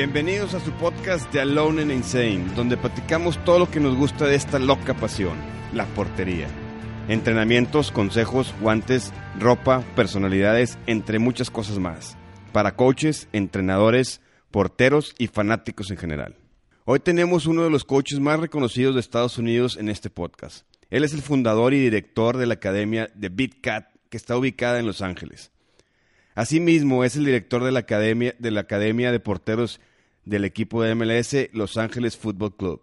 Bienvenidos a su podcast de Alone and Insane, donde platicamos todo lo que nos gusta de esta loca pasión, la portería. Entrenamientos, consejos, guantes, ropa, personalidades, entre muchas cosas más. Para coaches, entrenadores, porteros y fanáticos en general. Hoy tenemos uno de los coaches más reconocidos de Estados Unidos en este podcast. Él es el fundador y director de la academia de BitCat, que está ubicada en Los Ángeles. Asimismo, es el director de la academia de, la academia de porteros del equipo de MLS Los Ángeles Football Club.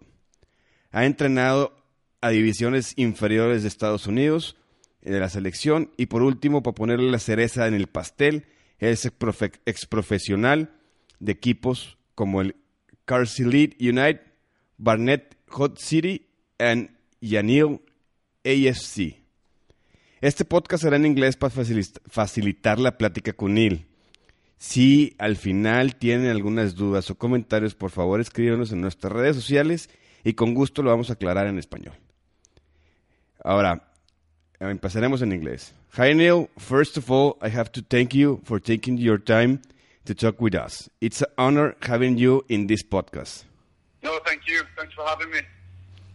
Ha entrenado a divisiones inferiores de Estados Unidos, de la selección, y por último, para ponerle la cereza en el pastel, es ex profesional de equipos como el Carcelit United, Barnett Hot City y Yanil AFC. Este podcast será en inglés para facilitar la plática con Neil. Si al final tienen algunas dudas o comentarios, por favor escríbanos en nuestras redes sociales y con gusto lo vamos a aclarar en español. Ahora, empezaremos en inglés. Hi Neil, first of all, I have to thank you for taking your time to talk with us. It's an honor having you in this podcast. No, thank you. Thanks for having me.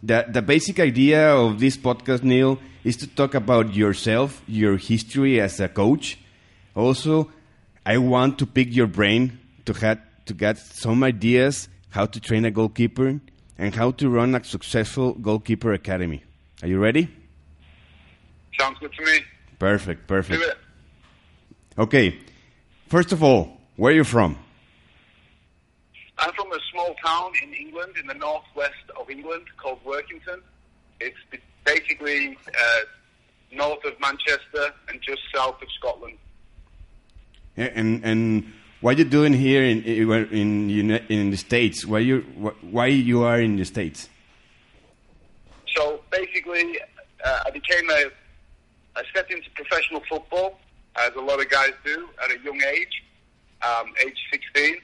The, the basic idea of this podcast, Neil, is to talk about yourself, your history as a coach. Also, I want to pick your brain to, have, to get some ideas how to train a goalkeeper and how to run a successful goalkeeper academy. Are you ready? Sounds good to me. Perfect, perfect. Okay, first of all, where are you from? I'm from a small town in England, in the northwest of England, called Workington. It's basically uh, north of Manchester and just south of Scotland. Yeah, and and what are you doing here in in in the states? Why you why you are in the states? So basically, uh, I became a I stepped into professional football as a lot of guys do at a young age, um, age 16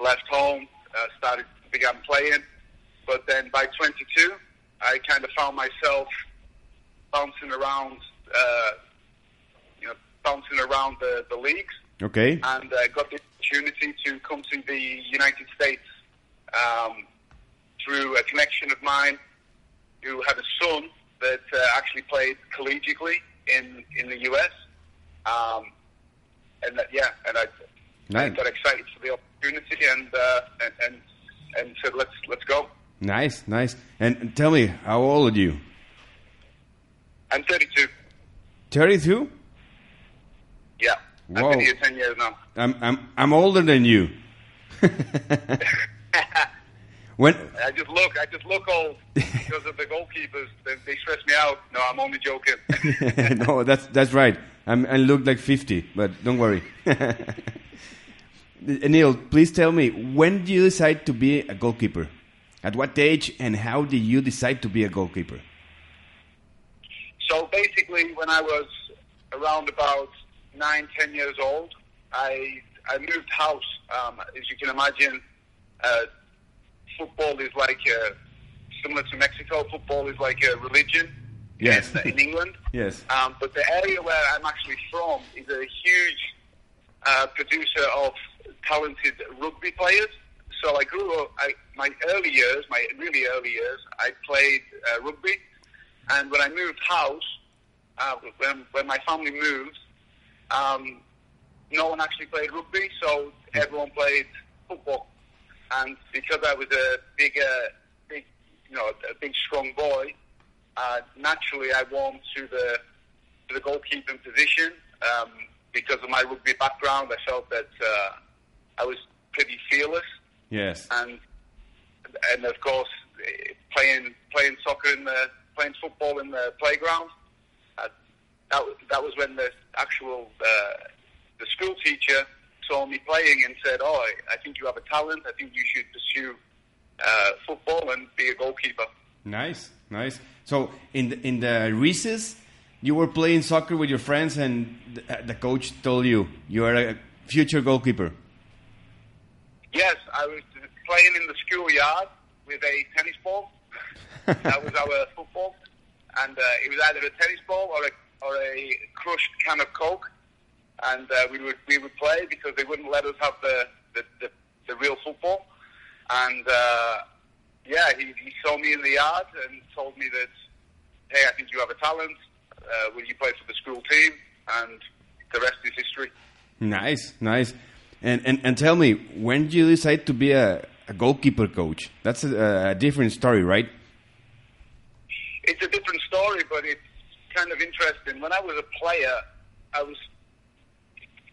left home, uh, started began playing, but then by 22, I kind of found myself bouncing around, uh, you know, bouncing around the, the leagues. Okay. And uh, got the opportunity to come to the United States um, through a connection of mine who had a son that uh, actually played collegiately in in the US. Um, and that, yeah, and I, nice. I got excited for the opportunity and uh, and, and and said let's let's go. Nice, nice. And tell me, how old are you? I'm 32. 32? Yeah, Whoa. I've been here 10 years now. I'm I'm I'm older than you. when I just look, I just look old because of the goalkeepers. They, they stress me out. No, I'm only joking. no, that's that's right. I'm, I look like 50, but don't worry. Neil, please tell me when did you decide to be a goalkeeper? At what age and how did you decide to be a goalkeeper? So basically, when I was around about nine, ten years old, I I moved house. Um, as you can imagine, uh, football is like a, similar to Mexico. Football is like a religion Yes. in, in England. Yes. Um, but the area where I'm actually from is a huge uh, producer of talented rugby players. So I grew up, I, my early years, my really early years, I played uh, rugby. And when I moved house, uh, when, when my family moved, um, no one actually played rugby, so everyone played football. And because I was a big, uh, big, you know, a big strong boy, uh, naturally I warmed to the to the goalkeeping position um, because of my rugby background. I felt that uh, I was pretty fearless, Yes. and and of course, playing playing soccer in the playing football in the playground. Uh, that that was when the actual uh, the school teacher saw me playing and said, "Oh, I, I think you have a talent. I think you should pursue uh, football and be a goalkeeper." Nice, nice. So in the, in the recess, you were playing soccer with your friends, and the, the coach told you you are a future goalkeeper. Yes, I was playing in the schoolyard with a tennis ball. that was our football, and uh, it was either a tennis ball or a or a crushed can of Coke, and uh, we would we would play because they wouldn't let us have the the, the, the real football, and uh, yeah, he, he saw me in the yard and told me that, hey, I think you have a talent. Uh, will you play for the school team? And the rest is history. Nice, nice. And and, and tell me, when did you decide to be a, a goalkeeper coach? That's a, a different story, right? It's a different story, but it's kind of interesting. When I was a player, I was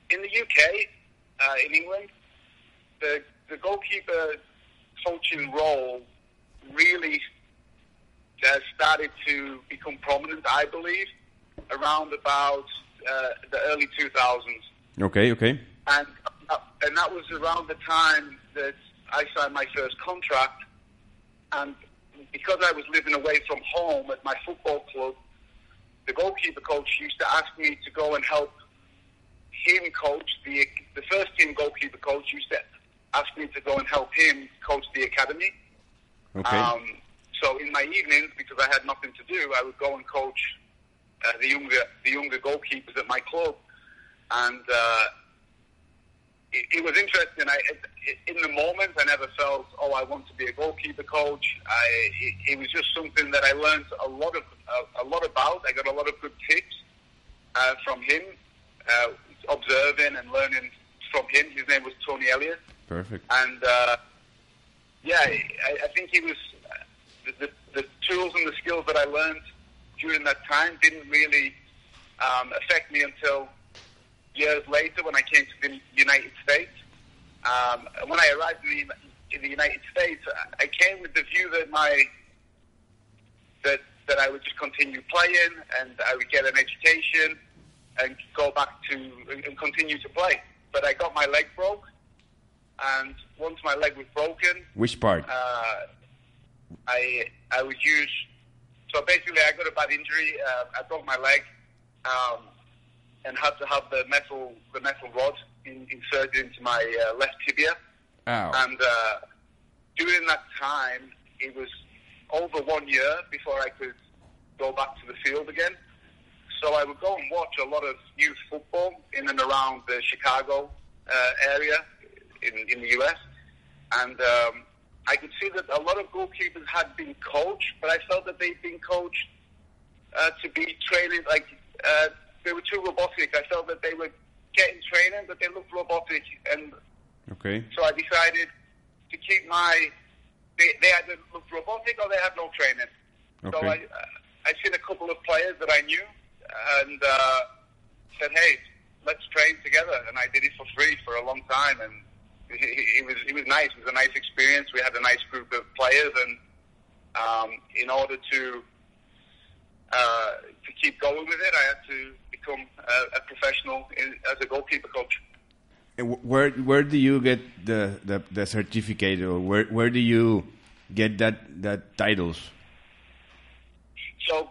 in the UK, uh, in England. The the goalkeeper coaching role really uh, started to become prominent, I believe, around about uh, the early 2000s. Okay, okay. And uh, and that was around the time that I signed my first contract. And because I was living away from home at my football club, the goalkeeper coach used to ask me to go and help him coach the the first team goalkeeper coach used to ask me to go and help him coach the academy. Okay. Um, so in my evenings, because I had nothing to do, I would go and coach uh, the younger the younger goalkeepers at my club, and uh, it, it was interesting. I, it, in the moment, I never felt, oh, I want to be a goalkeeper coach. I, it, it was just something that I learned a lot of a, a lot about. I got a lot of good tips uh, from him, uh, observing and learning from him. His name was Tony Elliott. Perfect. And uh, yeah, I, I think he was the, the, the tools and the skills that I learned during that time didn't really um, affect me until years later when I came to the United States. Um, when I arrived in the, in the United States, I came with the view that my that that I would just continue playing and I would get an education and go back to and continue to play. But I got my leg broke, and once my leg was broken, Which part? uh, I I would use. So basically, I got a bad injury. Uh, I broke my leg, um, and had to have the metal the metal rod in, inserted into my uh, left tibia. Ow. And uh, during that time, it was over one year before I could go back to the field again. So I would go and watch a lot of youth football in and around the Chicago uh, area in, in the US, and um, I could see that a lot of goalkeepers had been coached, but I felt that they'd been coached uh, to be training like uh, they were too robotic. I felt that they were getting training, but they looked robotic, and okay. so I decided to keep my. They, they either looked robotic or they had no training. So Okay. I, I seen a couple of players that I knew and uh, said, "Hey, let's train together." And I did it for free for a long time, and it was it was nice. It was a nice experience. We had a nice group of players, and um, in order to uh, to keep going with it, I had to become a, a professional in, as a goalkeeper coach. And Where where do you get the, the, the certificate, or where where do you get that that titles? So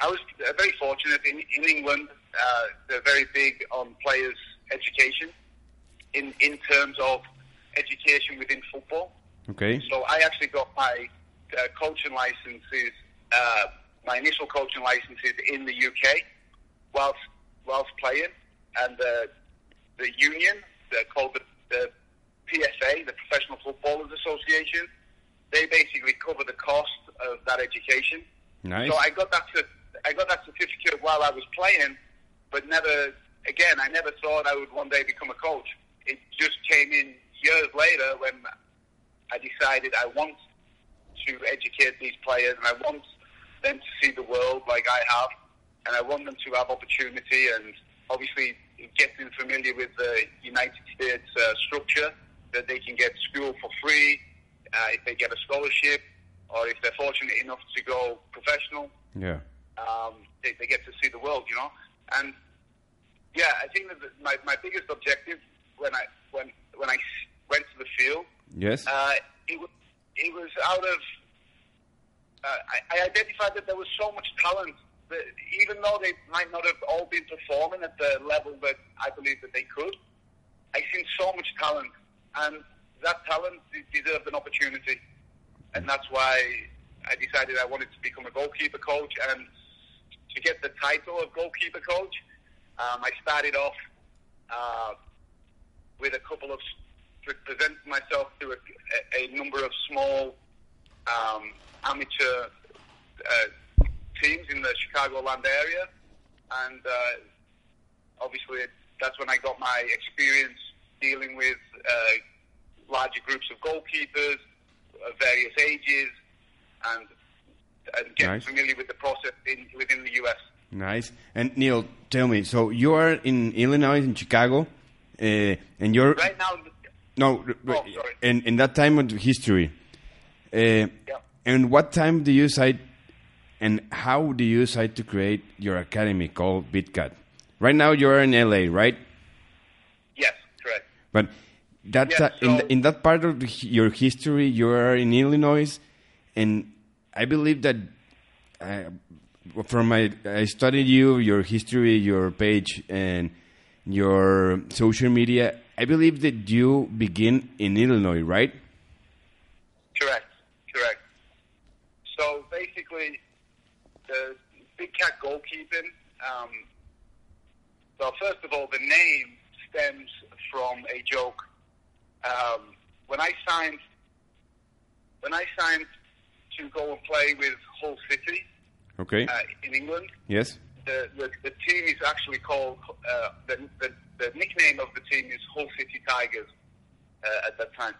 I was uh, very fortunate in, in England. Uh, they're very big on players' education in in terms of education within football. Okay. So I actually got my uh, coaching licenses, uh, my initial coaching licenses in the UK, whilst whilst playing, and the the union, they're called the, the PFA, the Professional Footballers Association. They basically cover the cost of that education. Nice. So I got that I got that certificate while I was playing, but never again. I never thought I would one day become a coach. It just came in years later when I decided I want to educate these players and I want them to see the world like I have, and I want them to have opportunity and obviously getting familiar with the United States uh, structure that they can get school for free uh, if they get a scholarship or if they're fortunate enough to go professional, Yeah. um, they, they get to see the world, you know. And yeah, I think that my my biggest objective when I when when I went to the field, Yes. uh, it was it was out of uh, I, I identified that there was so much talent that even though they might not have all been performing at the level that I believe that they could, I seen so much talent, and that talent de- deserved an opportunity, and that's why I decided I wanted to become a goalkeeper coach and to get the title of goalkeeper coach. Um, I started off uh, with a couple of present myself to a, a, number of small um, amateur uh, teams in the Chicagoland area, and uh, obviously that's when I got my experience dealing with uh, larger groups of goalkeepers of various ages, and and getting Nice. familiar with the process in, within the US. Nice. And Neil, tell me. So you are in Illinois, in Chicago, and you're Right now, no, Oh, in in that time of history. Uh, And what time do you decide, and how do you decide to create your academy called Big Cat? Right now, you're in LA, right? yes, correct. But that Yeah, ti- in in that part of your history, you are in Illinois, and I believe that uh, from my I studied you, your history, your page, and your social media. I believe that you begin in Illinois, right? Correct, correct. So basically, the Big Cat goalkeeping. Um, well, first of all, the name stems from a joke. Um, when I signed, when I signed to go and play with Hull City Okay. uh, in England, yes. The, the, the team is actually called, uh, the, the, the nickname of the team is Hull City Tigers uh, at that time.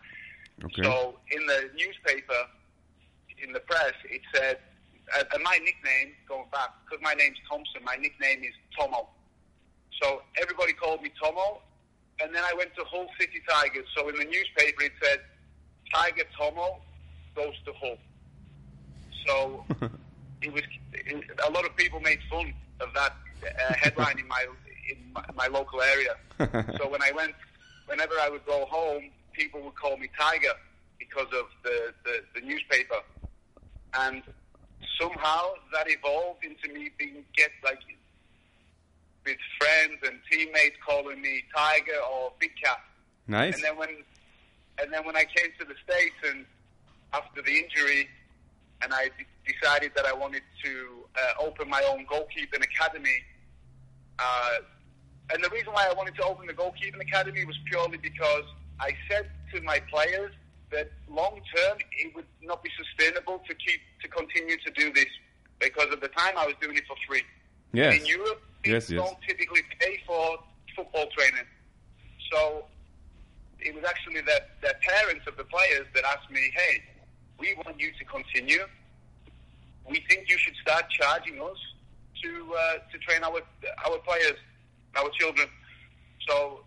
Okay. So in the newspaper, in the press, it said, uh, and my nickname, going back, because my name's Thompson, my nickname is Tomo. So everybody called me Tomo, and then I went to Hull City Tigers. So in the newspaper, it said, Tiger Tomo goes to Hull. So it was it, a lot of people made fun of that uh, headline in my in my, my local area. so when I went, whenever I would go home, people would call me Tiger because of the, the, the newspaper, and somehow that evolved into me being get like with friends and teammates calling me Tiger or Big Cat. Nice. And then when and then when I came to the states and after the injury, and I decided that I wanted to uh, open my own goalkeeping academy. Uh, and the reason why I wanted to open the goalkeeping academy was purely because I said to my players that long term it would not be sustainable to keep to continue to do this because at the time I was doing it for free. Yes. In Europe, people Yes, yes. don't typically pay for football training. So it was actually the, the parents of the players that asked me, hey, we want you to continue. We think you should start charging us to uh, to train our our players, our children. So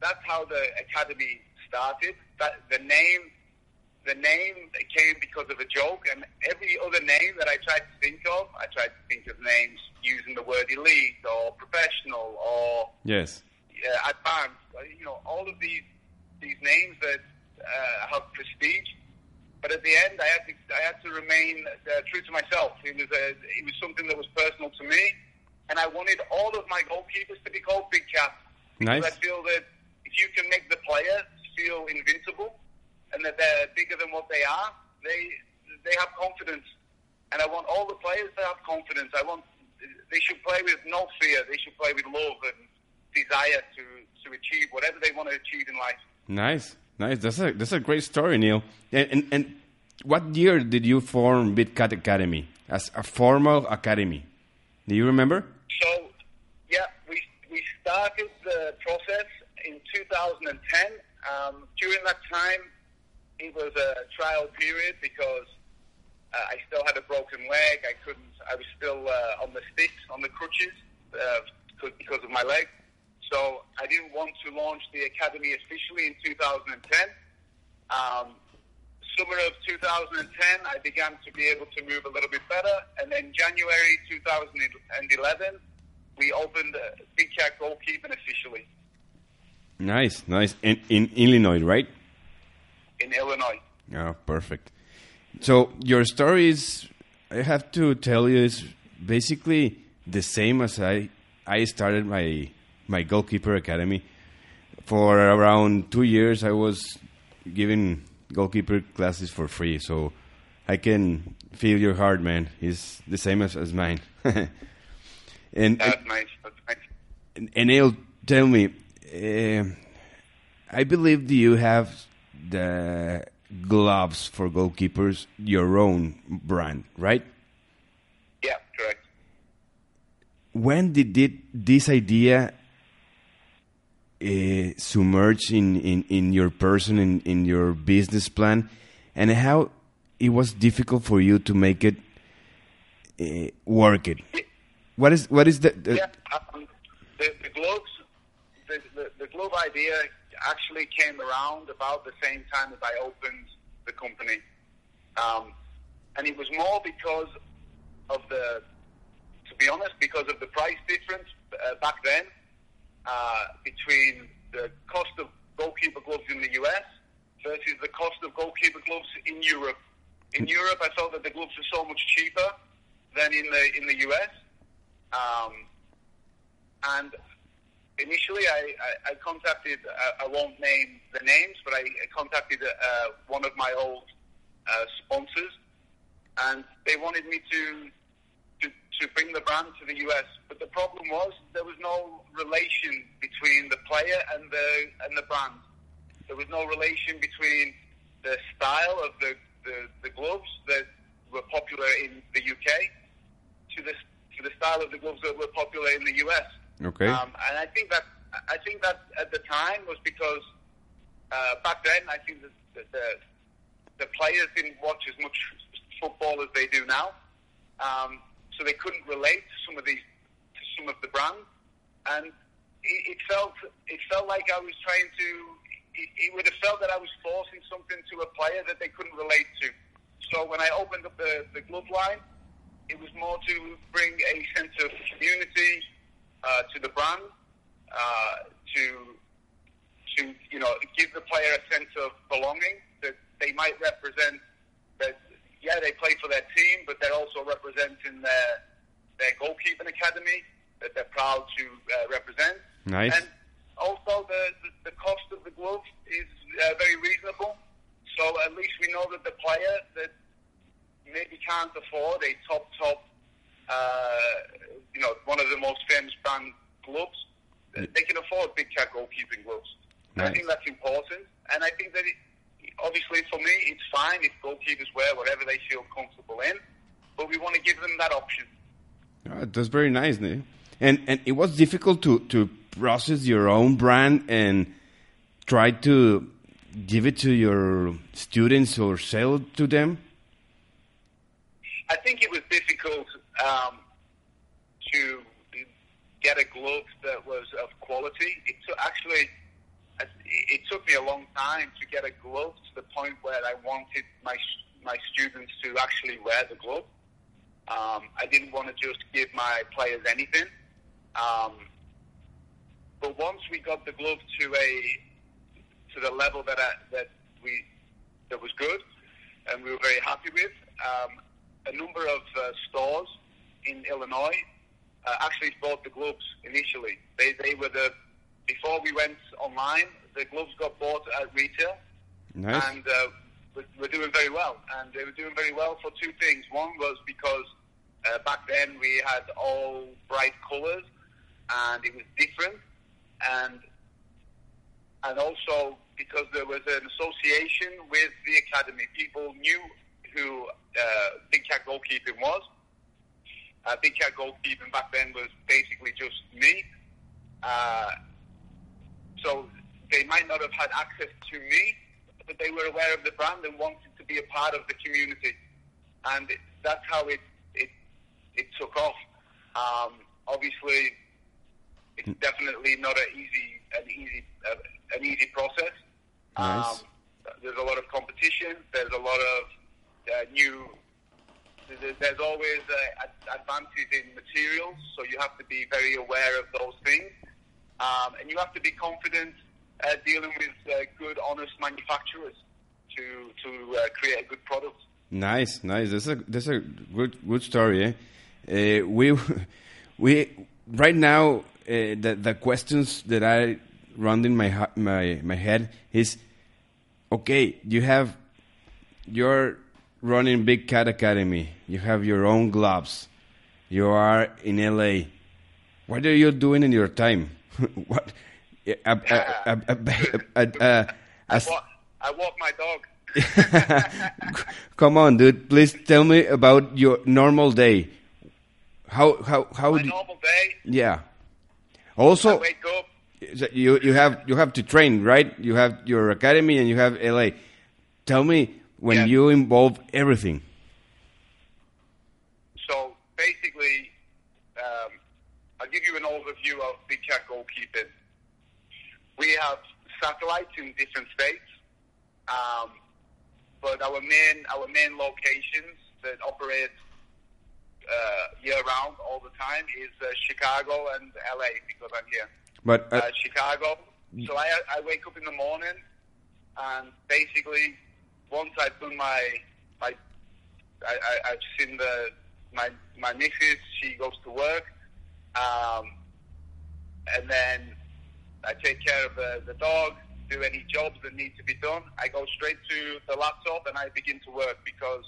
that's how the academy started. That the name the name came because of a joke, and every other name that I tried to think of, I tried to think of names using the word elite or professional or Yes. uh, advanced. You know, all of these these names that uh, have prestige. But at the end, I had to I had to remain uh, true to myself. It was a, it was something that was personal to me, and I wanted all of my goalkeepers to be called Big Cat. Because Nice. I feel that if you can make the player feel invincible and that they're bigger than what they are, they they have confidence. And I want all the players to have confidence. I want they should play with no fear. They should play with love and desire to to achieve whatever they want to achieve in life. Nice, nice. That's a that's a great story, Neil. And and, and what year did you form Big Cat Academy as a formal academy? Do you remember? So, yeah, we we started the process in 2010. Um, during that time, it was a trial period because uh, I still had a broken leg. I couldn't. I was still uh, on the sticks, on the crutches, uh, because, because of my leg. So I didn't want to launch the academy officially in 2010. Um, summer of 2010, I began to be able to move a little bit better. And then January 2011, we opened uh, Big Cat Goalkeeping officially Nice, nice. In, in Illinois, right? in Illinois. Oh, perfect. So your story is, I have to tell you, is basically the same as I. I started my my goalkeeper academy. For around two years, I was giving goalkeeper classes for free. So I can feel your heart, man. It's the same as, as mine. and, and That's nice. That's nice. and, and Neil, tell me, uh, I believe you have the gloves for goalkeepers, your own brand, right? Yeah, correct. When did it, this idea uh, submerge in, in, in your person, in, in your business plan, and how it was difficult for you to make it uh, work it? What is what is the, the Yeah, um, the, the the, the, the glove idea actually came around about the same time as I opened the company, um, and it was more because of the, to be honest, because of the price difference uh, back then uh, between the cost of goalkeeper gloves in the US versus the cost of goalkeeper gloves in Europe. In Europe, I felt that the gloves were so much cheaper than in the in the US. Um, and initially, I, I, I contacted, uh, I won't name the names, but I contacted uh, one of my old uh, sponsors, and they wanted me to, to, bring the brand to the US. But the problem was there was no relation between the player and the, and the brand. There was no relation between the style of the, the, the gloves that were popular in the UK to the to the style of the gloves that were popular in the US. okay? Um, and I think that I think that at the time was because uh, back then I think the, the the the players didn't watch as much football as they do now, um, so they couldn't relate to some of these to some of the brands, and it, it felt it felt like I was trying to. It, it would have felt that I was forcing something to a player that they couldn't relate to. So when I opened up the, the glove line, it was more to bring a sense of community uh, to the brand, uh, to to you know give the player a sense of belonging that they might represent. That yeah, they play for their team, but they're also representing their their goalkeeping academy that they're proud to uh, represent. Nice. And also the, the the cost of the glove is uh, very reasonable. So at least we know that the player that maybe can't afford a top top, uh, you know, one of the most famous brand gloves, they can afford big cat goalkeeping gloves. And I think that's important. And I think that it, obviously for me, it's fine if goalkeepers wear whatever they feel comfortable in, but we want to give them that option. Uh, that's very nice, Neil. And and it was difficult to to process your own brand and try to give it to your students or sell to them. I think it was difficult um, to get a glove that was of quality. It took, actually, it took me a long time to get a glove to the point where I wanted my my students to actually wear the glove. Um, I didn't want to just give my players anything. Um, but once we got the glove to a to the level that I, that we that was good, and we were very happy with. Um, a number of uh, stores in Illinois uh, actually bought the gloves initially. They they were the before we went online. The gloves got bought at retail, Nice. and uh, we're, we're doing very well. And they were doing very well for two things. One was because uh, back then we had all bright colours, and it was different, and and also because there was an association with the academy. People knew who uh, Big Cat goalkeeping was. Uh, Big Cat goalkeeping back then was basically just me. Uh, so they might not have had access to me, but they were aware of the brand and wanted to be a part of the community. And it, that's how it, it, it took off. Um, obviously, it's definitely not an easy, an easy, uh, an easy process. Nice. Um, there's a lot of competition. There's a lot of uh, new. There's, always uh, ad- advances in materials, so you have to be very aware of those things, um, and you have to be confident uh, dealing with uh, good, honest manufacturers to to uh, create a good product. Nice, nice. That's a that's a good good story. Eh? Uh, we we right now uh, the the questions that I run in my my my head is okay. You have you're running Big Cat Academy. You have your own gloves. You are in LA. What are you doing in your time? what? I walk, I walk my dog. Come on, dude. Please tell me about your normal day. How how how My normal day, yeah. I Also, wake up. You you have you have to train, right? You have your academy and you have LA. Tell me when Yeah. you involve everything. So basically, um, I'll give you an overview of Big Cat goalkeeping. We have satellites in different states, um, but our main our main locations that operate uh, year round all the time is uh, Chicago and LA because I'm here. But uh, uh, Chicago. So I, I wake up in the morning, and basically, once I've done my my, I, I, I've seen the my my missus. She goes to work, um, and then I take care of the, the dog. Do any jobs that need to be done. I go straight to the laptop and I begin to work because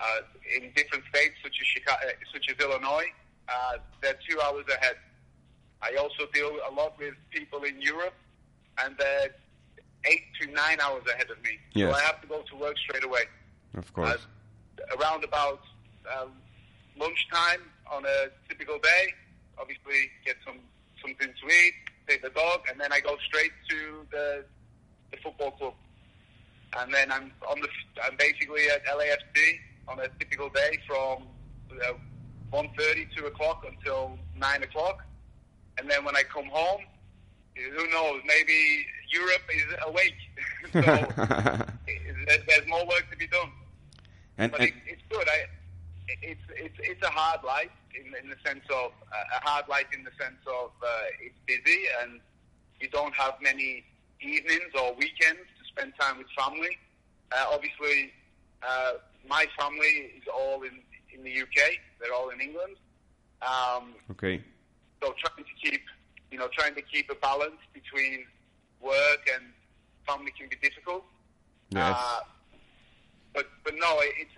uh, in different states such as Chicago, such as Illinois, uh, they're two hours ahead. I also deal a lot with people in Europe, and they're eight to nine hours ahead of me. Yes. So I have to go to work straight away. of course, Uh, around about um, lunchtime on a typical day, obviously get some something to eat, take the dog, and then I go straight to the the football club. And then I'm on the I'm basically at LAFC on a typical day from uh, 1.30, 2 o'clock until 9 o'clock. And then when I come home, who knows, maybe Europe is awake. so there's, there's more work to be done. and, But and it, it's good. I, it's it's it's a hard life in, in the sense of uh, a hard life in the sense of uh, it's busy and you don't have many evenings or weekends to spend time with family. Uh, obviously, uh, my family is all in in the UK. They're all in England. Um, okay, so trying to keep, you know, trying to keep a balance between work and family can be difficult. yes, Uh, but but no, it's.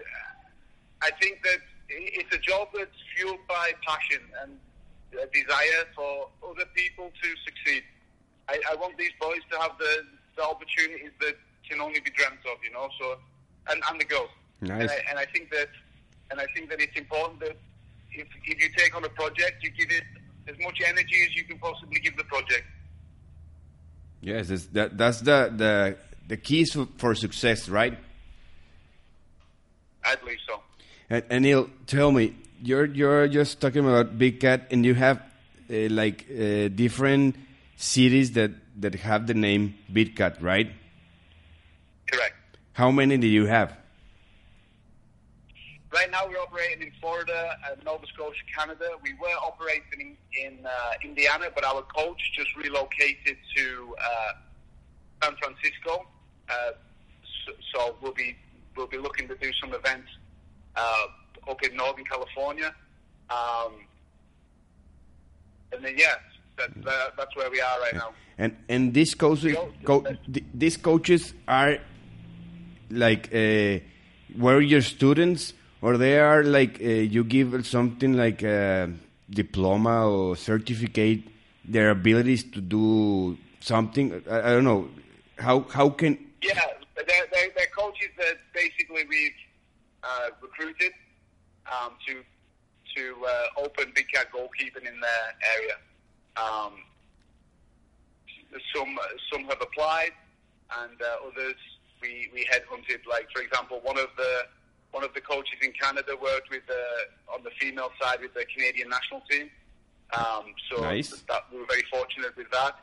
I think that it's a job that's fueled by passion and a desire for other people to succeed. I, I want these boys to have the, the opportunities that can only be dreamt of, you know. So, and, and the girls. Nice. And I, and I think that, and I think that it's important that if if you take on a project, you give it as much energy as you can possibly give the project. yes. That that's the the the keys for, for success, right? I believe so. And, and Neil, tell me, you're you're just talking about Big Cat, and you have uh, like uh, different cities that that have the name Big Cat, right? Correct. How many do you have? Right now, we're operating in Florida and Nova Scotia, Canada. We were operating in, in uh, Indiana, but our coach just relocated to uh, San Francisco. Uh, so, so we'll be we'll be looking to do some events uh, up in Northern California, um, and then yeah, that, that, that's where we are right now. And and these coaches, co- these coaches are like uh, were your students, or they are like uh, you give something like a diploma or certificate their abilities to do something. I, I don't know how how can Yeah, they're, they're, they're coaches that basically we've uh, recruited um, to to uh, open Big Cat goalkeeping in their area. Um, some some have applied, and uh, others we, we headhunted. Like for example, one of the one of the coaches in Canada worked with uh, on the female side with the Canadian national team. Um, so Nice. that we were very fortunate with that.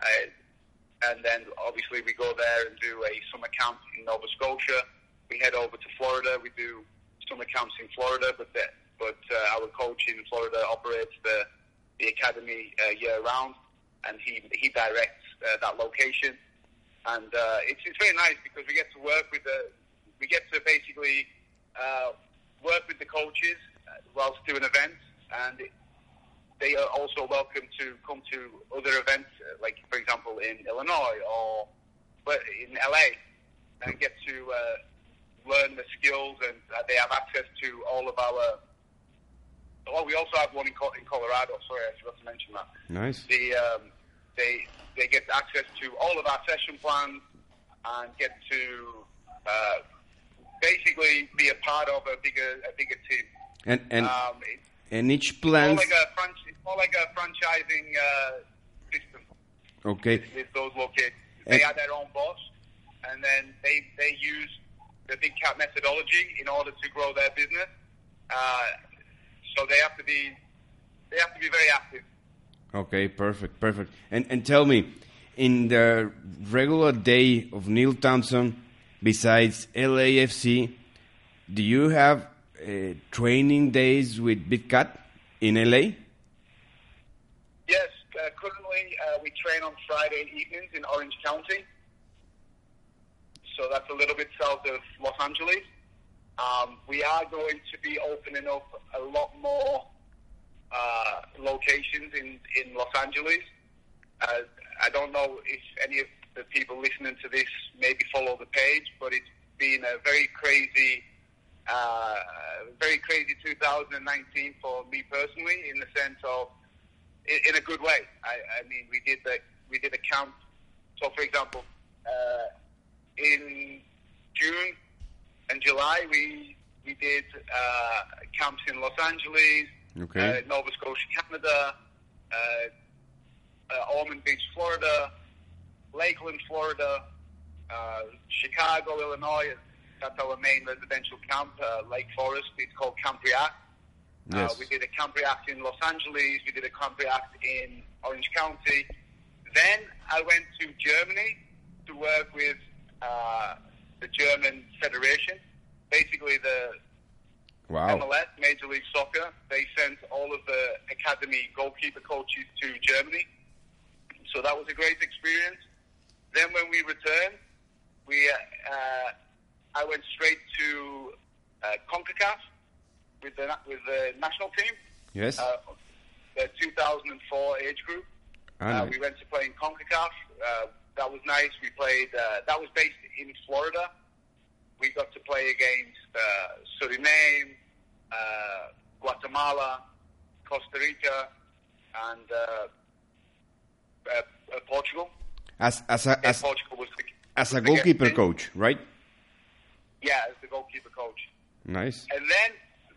Uh, and then obviously we go there and do a summer camp in Nova Scotia. We head over to Florida. We do summer camps in Florida, but the, but uh, our coach in Florida operates the the academy uh, year round, and he he directs uh, that location. And uh, it's it's very nice because we get to work with the we get to basically uh, work with the coaches whilst doing events, and they are also welcome to come to other events, uh, like for example in Illinois or in LA, and get to uh, learn the skills, and uh, they have access to all of our. Well, we also have one in, Col- in Colorado. Sorry, I forgot to mention that. Nice. The um, they they get access to all of our session plans and get to uh, basically be a part of a bigger a bigger team. And and Um, and each more plan. like a it's more like a franchising uh, system Okay. with those locations. They And- are their own boss, and then they they use the big cat methodology in order to grow their business. Uh, so they have to be they have to be very active. Okay, perfect, perfect. And and tell me, in the regular day of Neil Thompson, besides LAFC, do you have uh, training days with Big Cat in LA? Yes, uh, currently uh, we train on Friday evenings in Orange County. So that's a little bit south of Los Angeles. Um, we are going to be opening up a lot more uh, locations in, in Los Angeles. Uh, I don't know if any of the people listening to this maybe follow the page, but it's been a very crazy, uh, very crazy 2019 for me personally, in the sense of in, in a good way. I, I mean, we did the we did a camp. So, for example, uh, in June and July, we we did uh, camps in Los Angeles, Okay. uh, Nova Scotia, Canada, uh, uh, Ormond Beach, Florida, Lakeland, Florida, uh, Chicago, Illinois. That's our main residential camp. Uh, Lake Forest. It's called Camp React. Uh, we did a Camp React in Los Angeles. We did a Camp React in Orange County. Then I went to Germany to work with uh, the German Federation. Basically, the Wow. MLS, Major League Soccer, they sent all of the academy goalkeeper coaches to Germany. So that was a great experience. Then when we returned, we uh, I went straight to uh, CONCACAF with the with the national team, Yes. uh, the 2004 age group. Ah, Uh, we went to play in CONCACAF. Uh, that was nice. We played. Uh, that was based in Florida. We got to play against uh, Suriname, uh, Guatemala, Costa Rica, and uh, uh, uh, Portugal. As as a as, Portugal was the, as a was the goalkeeper coach, right? Yeah, as the goalkeeper coach. Nice. And then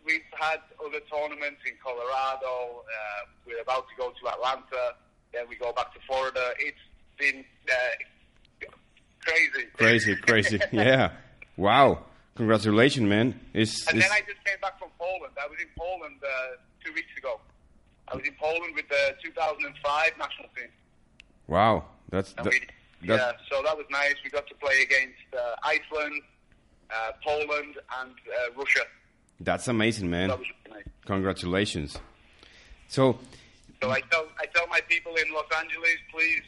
we've had other tournaments in Colorado. Uh, we're about to go to Atlanta. Then we go back to Florida. It's been uh, crazy. Crazy, crazy. yeah. Wow. Congratulations, man. It's, And it's then I just came back from Poland. I was in Poland uh, two weeks ago. I was in Poland with the 2005 national team. wow. That's that, we, that's yeah, so that was nice. We got to play against uh, Iceland, uh, Poland, and uh, Russia. that's amazing, man. That was nice. Congratulations. So, So I tell I tell my people in Los Angeles, please,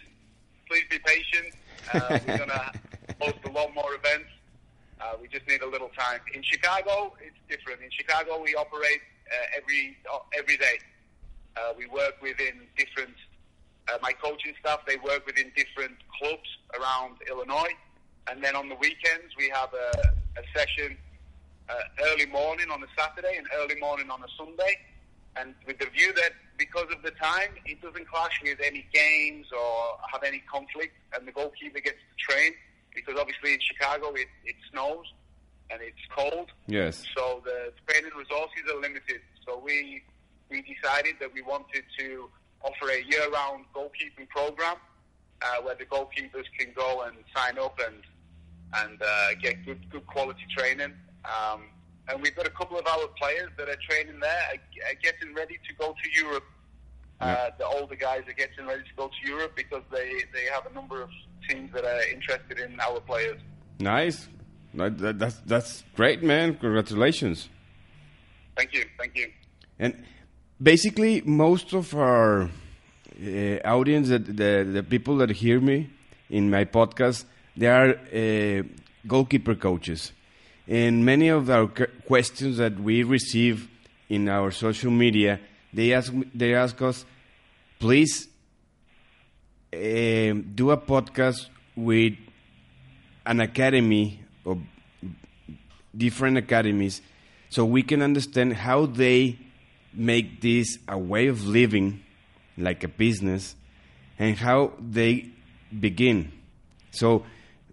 please be patient. Uh, we're gonna host a lot more events. Uh, we just need a little time. In Chicago, it's different. In Chicago, we operate uh, every uh, every day. Uh, we work within different. Uh, my coaching staff they work within different clubs around Illinois, and then on the weekends we have a, a session uh, early morning on a Saturday and early morning on a Sunday, and with the view that because of the time, it doesn't clash with any games or have any conflict, and the goalkeeper gets to train because obviously in Chicago it, it snows and it's cold, yes. so the training resources are limited. So we we decided that we wanted to offer a year-round goalkeeping program uh, where the goalkeepers can go and sign up and and uh, get good good quality training. Um, and we've got a couple of our players that are training there, are, getting ready to go to Europe Uh, the older guys are getting ready to go to Europe because they, they have a number of teams that are interested in our players. Nice. That, that, that's that's great, man. Congratulations. Thank you, thank you. And basically, most of our uh, audience, the, the the people that hear me in my podcast, they are uh, goalkeeper coaches, and many of our questions that we receive in our social media, they ask they ask us, please uh, do a podcast with an academy or different academies so we can understand how they make this a way of living like a business and how they begin so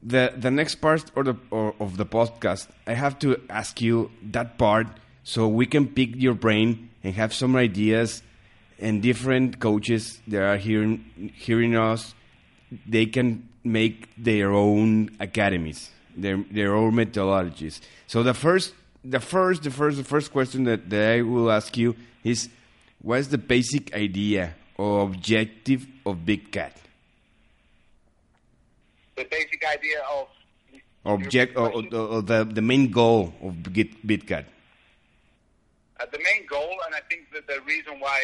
the the next part or the or of the podcast i have to ask you that part so we can pick your brain and have some ideas and different coaches that are hearing hearing us they can make their own academies, their their own methodologies. So the first, the first, the first, the first question that, that I will ask you is, what's the basic idea or objective of Big Cat? The basic idea of Object or, or, or the the main goal of Big, Big Cat. Uh, the main goal, and I think that the reason why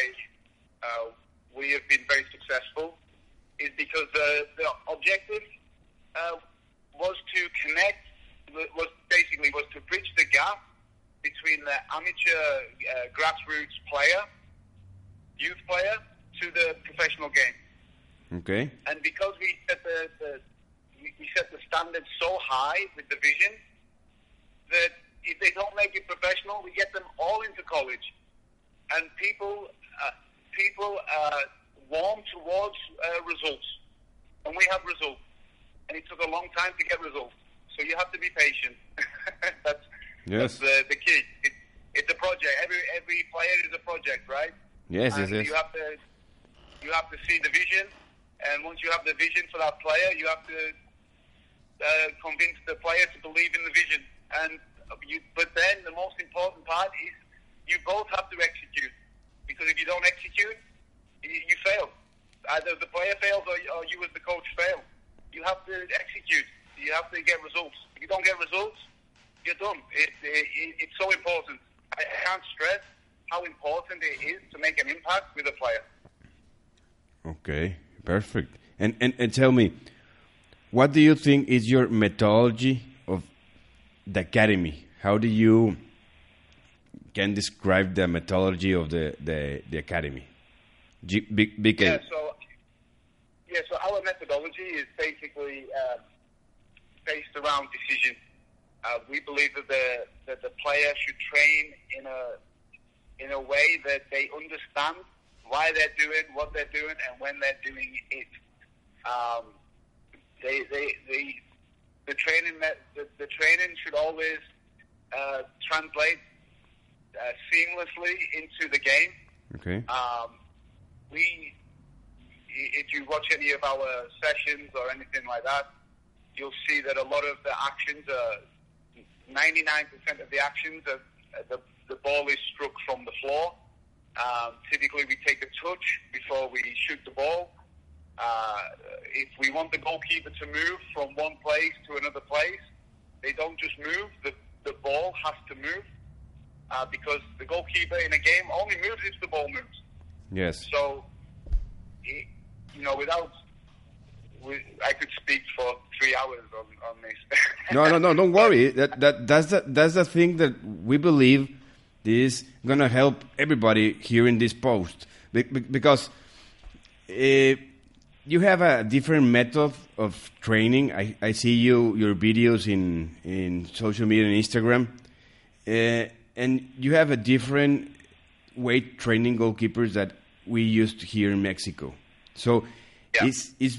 uh, we have been very successful, is because the the objective uh, was to connect, was basically was to bridge the gap between the amateur uh, grassroots player, youth player, to the professional game. Okay. And because we set the, the we set the standard so high with the vision that if they don't make it professional, we get them all into college, and people uh, people uh, warm towards uh, results, and we have results, and it took a long time to get results. So you have to be patient. that's Yes. that's the, the. It, it's a project. Every every player is a project, right? Yes, yes, yes. You have to you have to see the vision, and once you have the vision for that player, you have to uh, convince the player to believe in the vision. And you, but then the most important part is you both have to execute, because if you don't execute, you, you fail. Either the player fails or, or you as the coach fail. You have to execute. You have to get results. If you don't get results, you're done. It, it, it, it's so important. I can't stress how important it is to make an impact with a player. Okay, perfect. And, and and tell me, what do you think is your methodology of the academy? How do you can describe the methodology of the the, the academy? G, big Yeah, so yeah, so our methodology is basically uh, based around decision. Uh, we believe that the that the player should train in a in a way that they understand why they're doing what they're doing and when they're doing it. Um, they, they, they, the training the, the training should always uh, translate uh, seamlessly into the game. Okay. Um, we, if you watch any of our sessions or anything like that, you'll see that a lot of the actions are 99% of the actions are the, the ball is struck from the floor. Um, typically, we take a touch before we shoot the ball. Uh, if we want the goalkeeper to move from one place to another place, they don't just move. The, the ball has to move uh, because the goalkeeper in a game only moves if the ball moves. Yes. So, it, you know, without, we, I could speak for three hours on, on this. No, no, no. Don't worry. That that that's the that's the thing that we believe is gonna help everybody here in this post Be- be- because uh, you have a different method of training. I, I see you your videos in in social media and Instagram, uh, and you have a different way training goalkeepers that we used here in Mexico. So Yeah. it's it's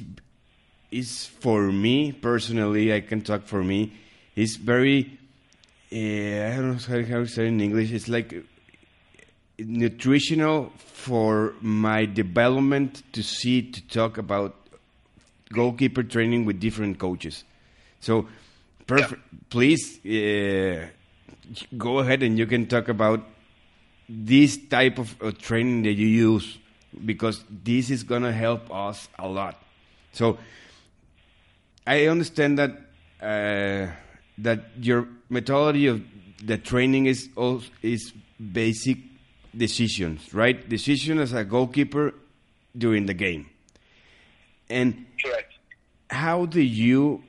is for me personally, I can talk for me, it's very, uh, I don't know how, to say it in English, it's like uh, nutritional for my development to see, to talk about goalkeeper training with different coaches. So, perfect. Please uh, go ahead and you can talk about this type of uh, training that you use because this is gonna help us a lot. So I understand that uh, that your methodology of the training is also, is basic decisions, right? Decision as a goalkeeper during the game. And Correct. how do you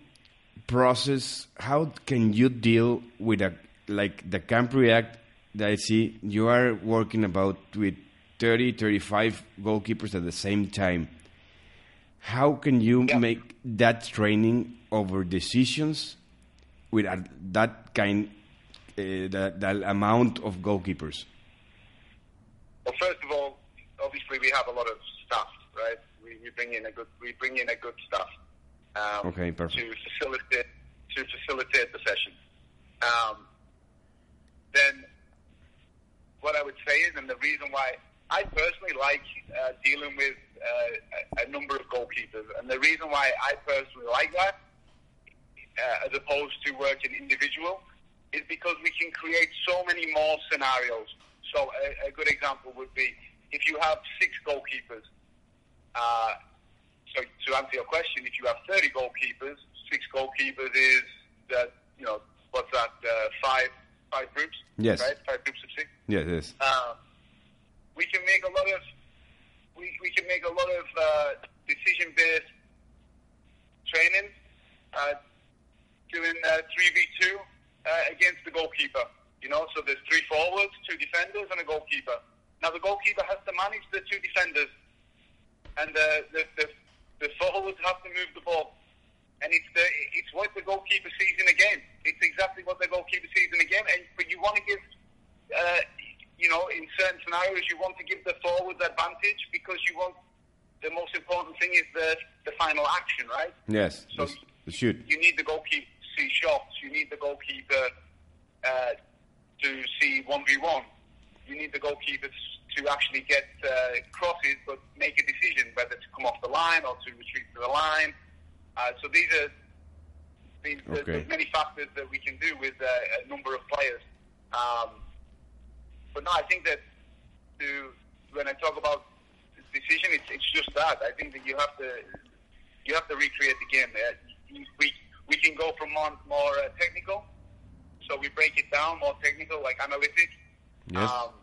process how can you deal with a like the camp react that i see you are working about with 30 35 goalkeepers at the same time how can you Yeah. make that training over decisions with that kind uh, that, that amount of goalkeepers Well, first of all, obviously we have a lot of staff, right? We, we bring in a good we bring in a good staff um, Okay, perfect. to facilitate to facilitate the session. Um, then, what I would say is, and the reason why I personally like uh, dealing with uh, a, number of goalkeepers, and the reason why I personally like that, uh, as opposed to working individual, is because we can create so many more scenarios. So a, a good example would be if you have six goalkeepers. Uh, so to answer your question, if you have 30 goalkeepers, six goalkeepers is that you know what's that? Uh, five five groups. Yes. Right. Five groups of six. yes yes Uh, we can make a lot of we, we can make a lot of uh, decision based training uh, doing three v two against the goalkeeper. You know, so there's three forwards, two defenders, and a goalkeeper. Now the goalkeeper has to manage the two defenders, and the the, the, the forwards have to move the ball. And it's the it's what the goalkeeper sees in a game. It's exactly what the goalkeeper sees in a game. And but you want to give uh, you know, in certain scenarios, you want to give the forwards advantage because you want the most important thing is the the final action, right? yes So the, shoot You need the goalkeeper to see shots. You need the goalkeeper uh, to see one v one. You need the goalkeeper to actually get uh, crosses, but make a decision whether to come off the line or to retreat to the line. Uh, so these are these, Okay. there's many factors that we can do with uh, a number of players. Um, but no, I think that to when I talk about decision, it's, it's just that. I think that you have to you have to recreate the game. Uh, we we can go from more more uh, technical, so we break it down more technical, like analytic. Yes. Um,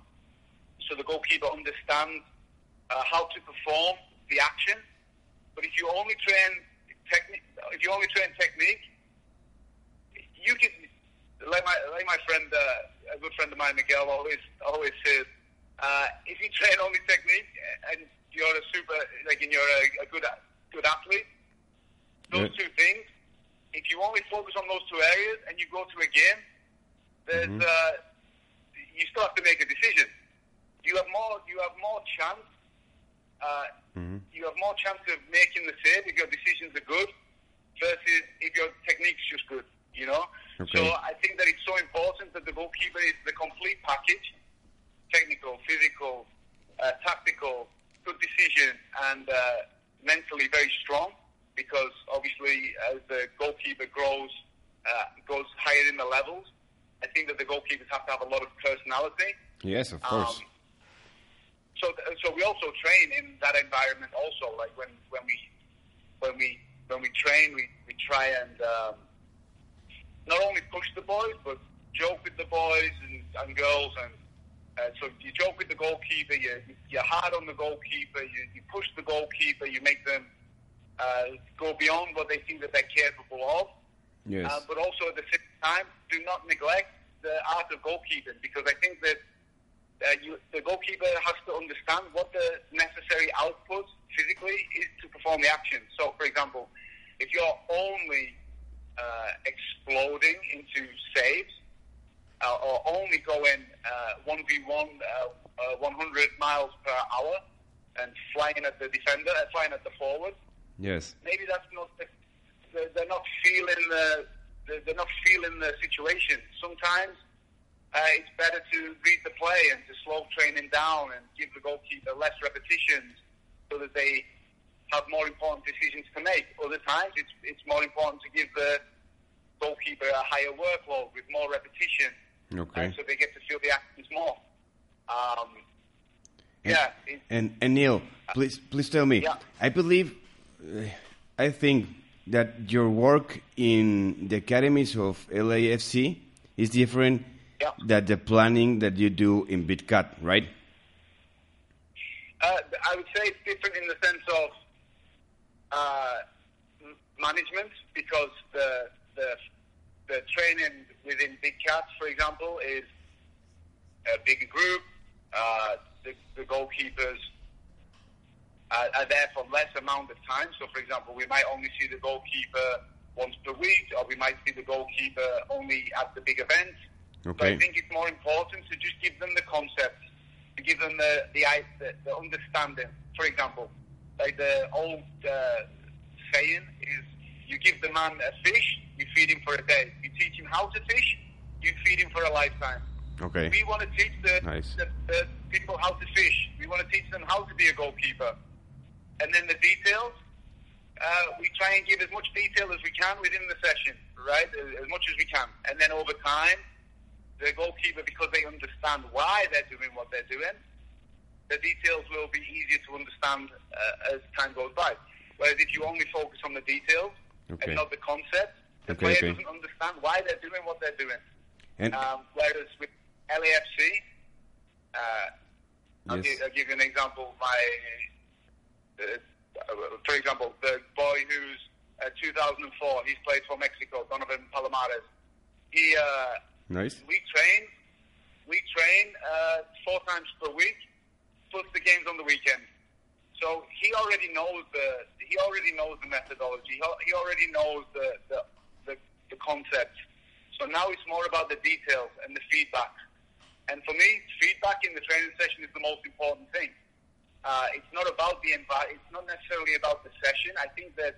so the goalkeeper understands uh, how to perform the action. But if you only train technique, if you only train technique, you can like my like my friend, uh, a good friend of mine, Miguel, always always says, uh, if you train only technique and you're a super like and you're a, a good good athlete, those Yeah. two things, if you only focus on those two areas and you go to a game, there's Mm-hmm. uh, you still have to make a decision. You have more you have more chance. Uh, Mm-hmm. You have more chance of making the save if your decisions are good versus if your technique's just good. You know. Okay. So I think that it's so important that the goalkeeper is the complete package: technical, physical, uh, tactical, good decision, and uh, mentally very strong. Because obviously, as the goalkeeper grows, uh, goes higher in the levels, I think that the goalkeepers have to have a lot of personality. yes of course Um, so, so we also train in that environment. Also, like when when we when we when we train, we, we try and um, not only push the boys, but joke with the boys and, and girls. And uh, so you joke with the goalkeeper. You you're hard on the goalkeeper. You, you push the goalkeeper. You make them uh, go beyond what they think that they're capable of. yes Uh, but also at the same time, do not neglect the art of goalkeeping because I think that uh, you, the goalkeeper has to understand what the necessary output physically is to perform the action. So, for example, if you're only uh, exploding into saves. Uh, or only going uh, 1v1 uh, uh, 100 miles per hour and flying at the defender, uh, flying at the forward, yes. Maybe that's not the, they're, not feeling the they're they're not feeling the situation. Sometimes uh, it's better to read the play and to slow training down and give the goalkeeper less repetitions so that they have more important decisions to make. Other times it's it's more important to give the goalkeeper a higher workload with more repetition, okay uh, so they get to feel the actions more. Um, yeah. And and Neil, please please tell me. Yeah. I believe, uh, I think that your work in the academies of LAFC is different Yeah. than the planning that you do in Big Cat, right? Uh, I would say it's different in the sense of uh, management because the, the the training within Big Cats, for example, is a big group. Uh, the, the goalkeepers are, are there for less amount of time. So, for example, we might only see the goalkeeper once per week, or we might see the goalkeeper only at the big events. So I think it's more important to just give them the concept, to give them the the, the, the understanding. For example, like the old uh, saying is, you give the man a fish, you feed him for a day. You teach him how to fish, you feed him for a lifetime. Okay. We want to teach the, Nice. the, the people how to fish. We want to teach them how to be a goalkeeper. And then the details, uh, we try and give as much detail as we can within the session, right? As, as much as we can. And then over time, the goalkeeper, because they understand why they're doing what they're doing, the details will be easier to understand uh, as time goes by. Whereas if you only focus on the details Okay. and not the concept, the Okay, player okay. doesn't understand why they're doing what they're doing. And Um, whereas with LAFC, uh, I'll, Yes. give, I'll give you an example. My, uh, for example, the boy who's uh, 2004, he's played for Mexico, Donovan Palomares. He, uh, nice. we train, we train uh, four times per week, plus the games on the weekend. So he already knows the he already knows the methodology. He, already knows the, the the the concept. So now it's more about the details and the feedback. And for me, feedback in the training session is the most important thing. Uh, it's not about the envi- It's not necessarily about the session. I think that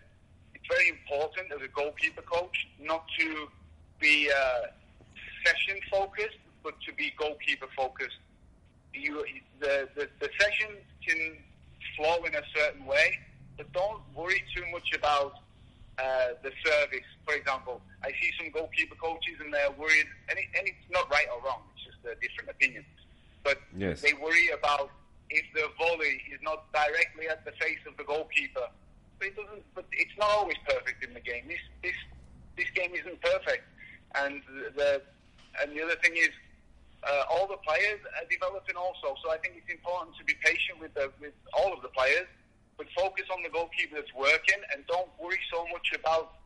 it's very important as a goalkeeper coach not to be uh, session focused, but to be goalkeeper focused. You, the, the the session can flow in a certain way, but don't worry too much about uh, the service. For example, I see some goalkeeper coaches and they're worried, and, it, and it's not right or wrong. It's just a different opinion. But Yes. they worry about if the volley is not directly at the face of the goalkeeper. But it doesn't. But it's not always perfect in the game. This this this game isn't perfect, and the and the other thing is uh, all the players are developing also. So I think it's important to be patient with the, with all of the players, but focus on the goalkeeper that's working and don't worry so much about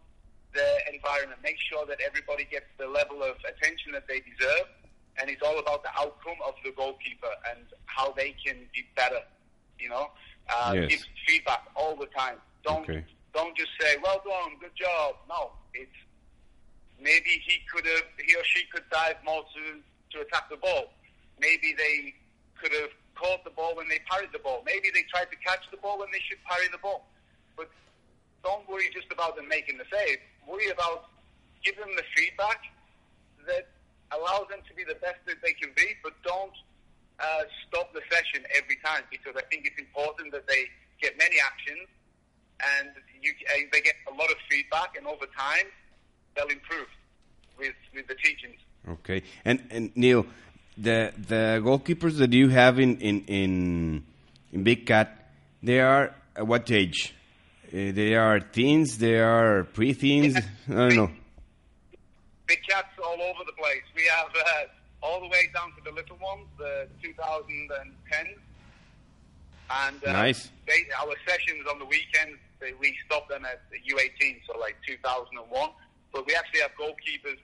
the environment. Make sure that everybody gets the level of attention that they deserve, and it's all about the outcome of the goalkeeper and how they can be better. You know, uh, Yes. give feedback all the time. Don't Okay. don't just say well done, good job. No, it's maybe he could have, he or she could dive more to, to attack the ball. Maybe they could have caught the ball when they parried the ball. Maybe they tried to catch the ball when they should parry the ball. But don't worry just about them making the save. Worry about give them the feedback that allows them to be the best that they can be, but don't uh, stop the session every time because I think it's important that they get many actions and you, uh, they get a lot of feedback, and over time they'll improve with with the teachings. Okay. And and Neil, the the goalkeepers that you have in in in, in Big Cat, they are at what age? Uh, they are teens. They are pre-teens. I don't know. Big cats all over the place. We have uh, all the way down to the little ones, the 2010, and uh, Nice. They, our sessions on the weekends, they, we stop them at U18, so like 2001. But we actually have goalkeepers.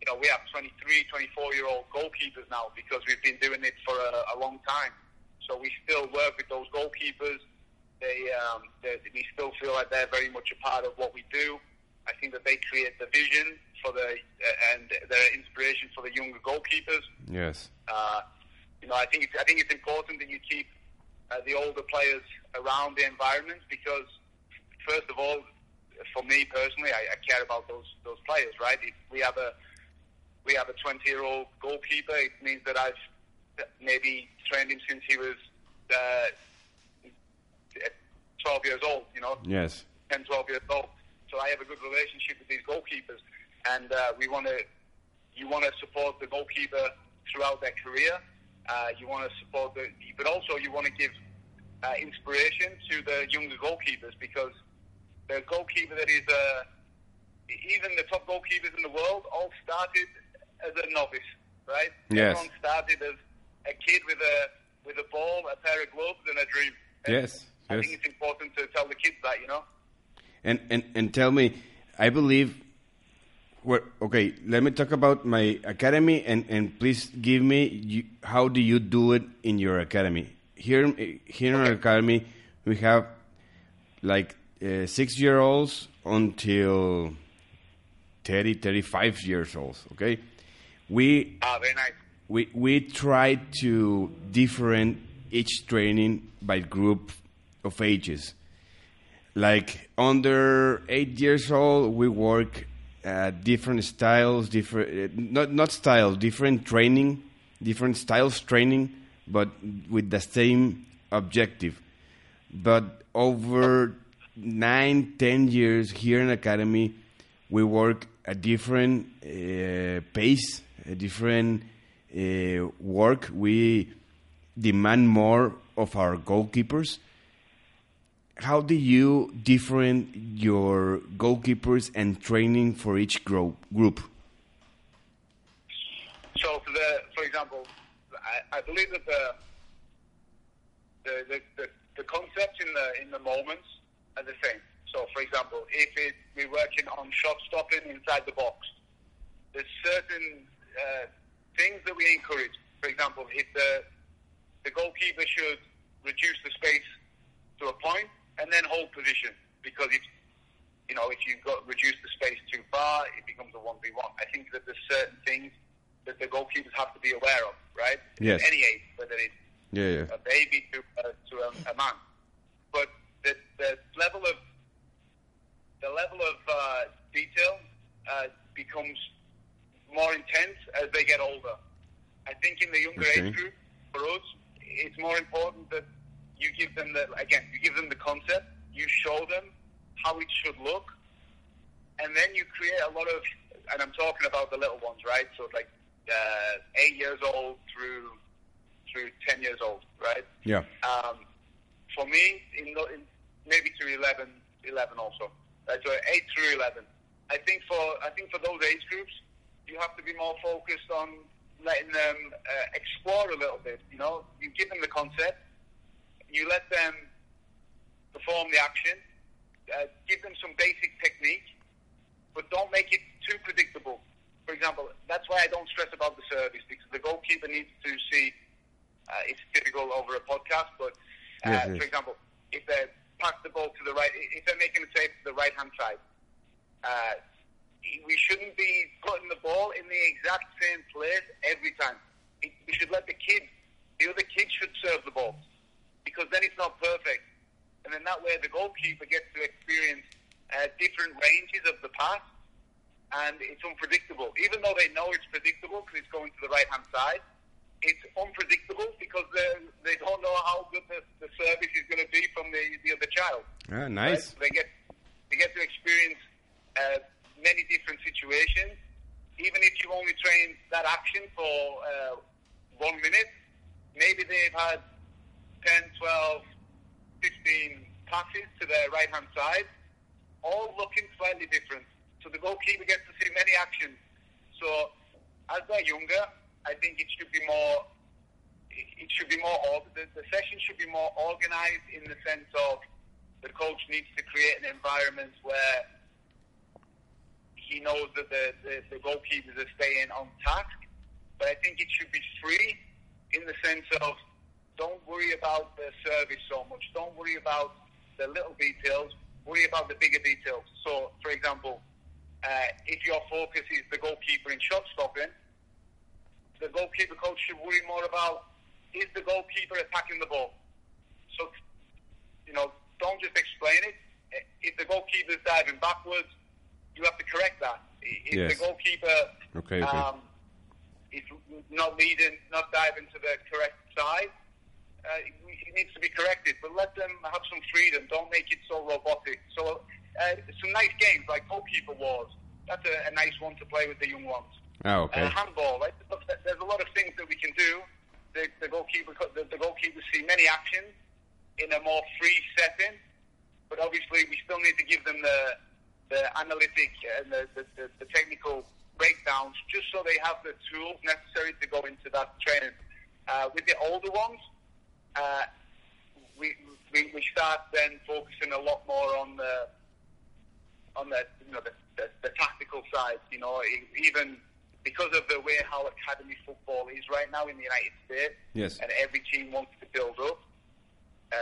You know, we have 23, 24 year old goalkeepers now because we've been doing it for a, a long time. So we still work with those goalkeepers. They, um, we still feel like they're very much a part of what we do. I think that they create the vision for the uh, and they're inspiration for the younger goalkeepers. Yes. Uh, you know, I think it's, I think it's important that you keep uh, the older players around the environment because, first of all, for me personally, I, I care about those those players. Right? If we have a we have a 20 year old goalkeeper, it means that I've maybe trained him since he was uh, 12 years old. You know, Yes. 10, 12 years old. So I have a good relationship with these goalkeepers, and uh, we want to, you want to support the goalkeeper throughout their career, Uh, you want to support the, but also you want to give uh, inspiration to the younger goalkeepers because the goalkeeper that is, uh, even the top goalkeepers in the world, all started as a novice, right? Yes. Everyone started as a kid with a with a ball, a pair of gloves, and a dream. And Yes, I yes. think it's important to tell the kids that, you know. And, and, and tell me, I believe, well, okay, let me talk about my academy and, and please give me, you, how do you do it in your academy? Here, here in our academy, we have like uh, six year olds until 30, 35 years old, okay? We Ah, very nice. we we try to different each training by group of ages. Like under eight years old, we work uh, different styles, different uh, not not styles, different training, different styles training, but with the same objective. But over nine, ten years here in academy, we work a different uh, pace, a different uh, work. We demand more of our goalkeepers. How do you different your goalkeepers and training for each gro- group? So, for the, for example, I, I believe that the the, the, the the concepts in the in the moments are the same. So, for example, if it, we're working on shot stopping inside the box, there's certain uh, things that we encourage. For example, if the the goalkeeper should reduce the space to a point and then hold position because if you know if you've got reduced the space too far, it becomes a one v one. I think that there's certain things that the goalkeepers have to be aware of, right? Yes. At any age, whether it's Yeah, yeah. a baby to uh, to a, a man. But the the level of the level of uh, detail uh, becomes more intense as they get older. I think in the younger Okay. age group, for us, it's more important that you give them the again, you give them the concept, you show them how it should look, and then you create a lot of. And I'm talking about the little ones, right? So like uh, eight years old through through ten years old, right? Yeah. Um, for me, in, in maybe through 11, 11 also. Right, so eight through eleven. I think for I think for those age groups, you have to be more focused on letting them uh, explore a little bit. You know, you give them the concept, you let them perform the action, uh, give them some basic technique, but don't make it too predictable. For example, that's why I don't stress about the service because the goalkeeper needs to see. Uh, it's difficult over a podcast, but uh, Yes, yes. for example, if they pass the ball to the right, if they're making a save to the right hand side, uh, we shouldn't be putting the ball in the exact same place every time. We should let the kid, the other kid should serve the ball because then it's not perfect. And then that way the goalkeeper gets to experience uh, different ranges of the pass and it's unpredictable. Even though they know it's predictable because it's going to the right hand side, it's unpredictable because they don't know how good the, the service is going to be from the, the other child. Ah, right? nice. So they get they get to experience uh, many different situations. Even if you only train that action for uh, one minute, maybe they've had 10, 12, 15 passes to their right hand side, all looking slightly different. So the goalkeeper gets to see many actions. So as they're younger, I think it should be more. It should be more. or- The, the session should be more organized in the sense of the coach needs to create an environment where he knows that the, the, the goalkeepers are staying on task. But I think it should be free in the sense of don't worry about the service so much. Don't worry about the little details. Worry about the bigger details. So, for example, uh, if your focus is the goalkeeper in shot stopping, the goalkeeper coach should worry more about is the goalkeeper attacking the ball. So, you know, don't just explain it. If the goalkeeper is diving backwards, you have to correct that. If Yes. the goalkeeper Okay, okay. um, is not leading, not diving to the correct side, uh, it needs to be corrected. But let them have some freedom. Don't make it so robotic. So, uh, some nice games like goalkeeper wars. That's a, a nice one to play with the young ones. Ah, okay. Uh, handball, right? There's a lot of things that we can do the, the goalkeeper the, the goalkeepers see many actions in a more free setting, but obviously we still need to give them the the analytic and the, the, the, the technical breakdowns just so they have the tools necessary to go into that training. Uh, with the older ones, uh, we, we we start then focusing a lot more on the on the you know the, the, the tactical side. You know, even because of the way how academy football is right now in the United States, Yes. and every team wants to build up. Uh,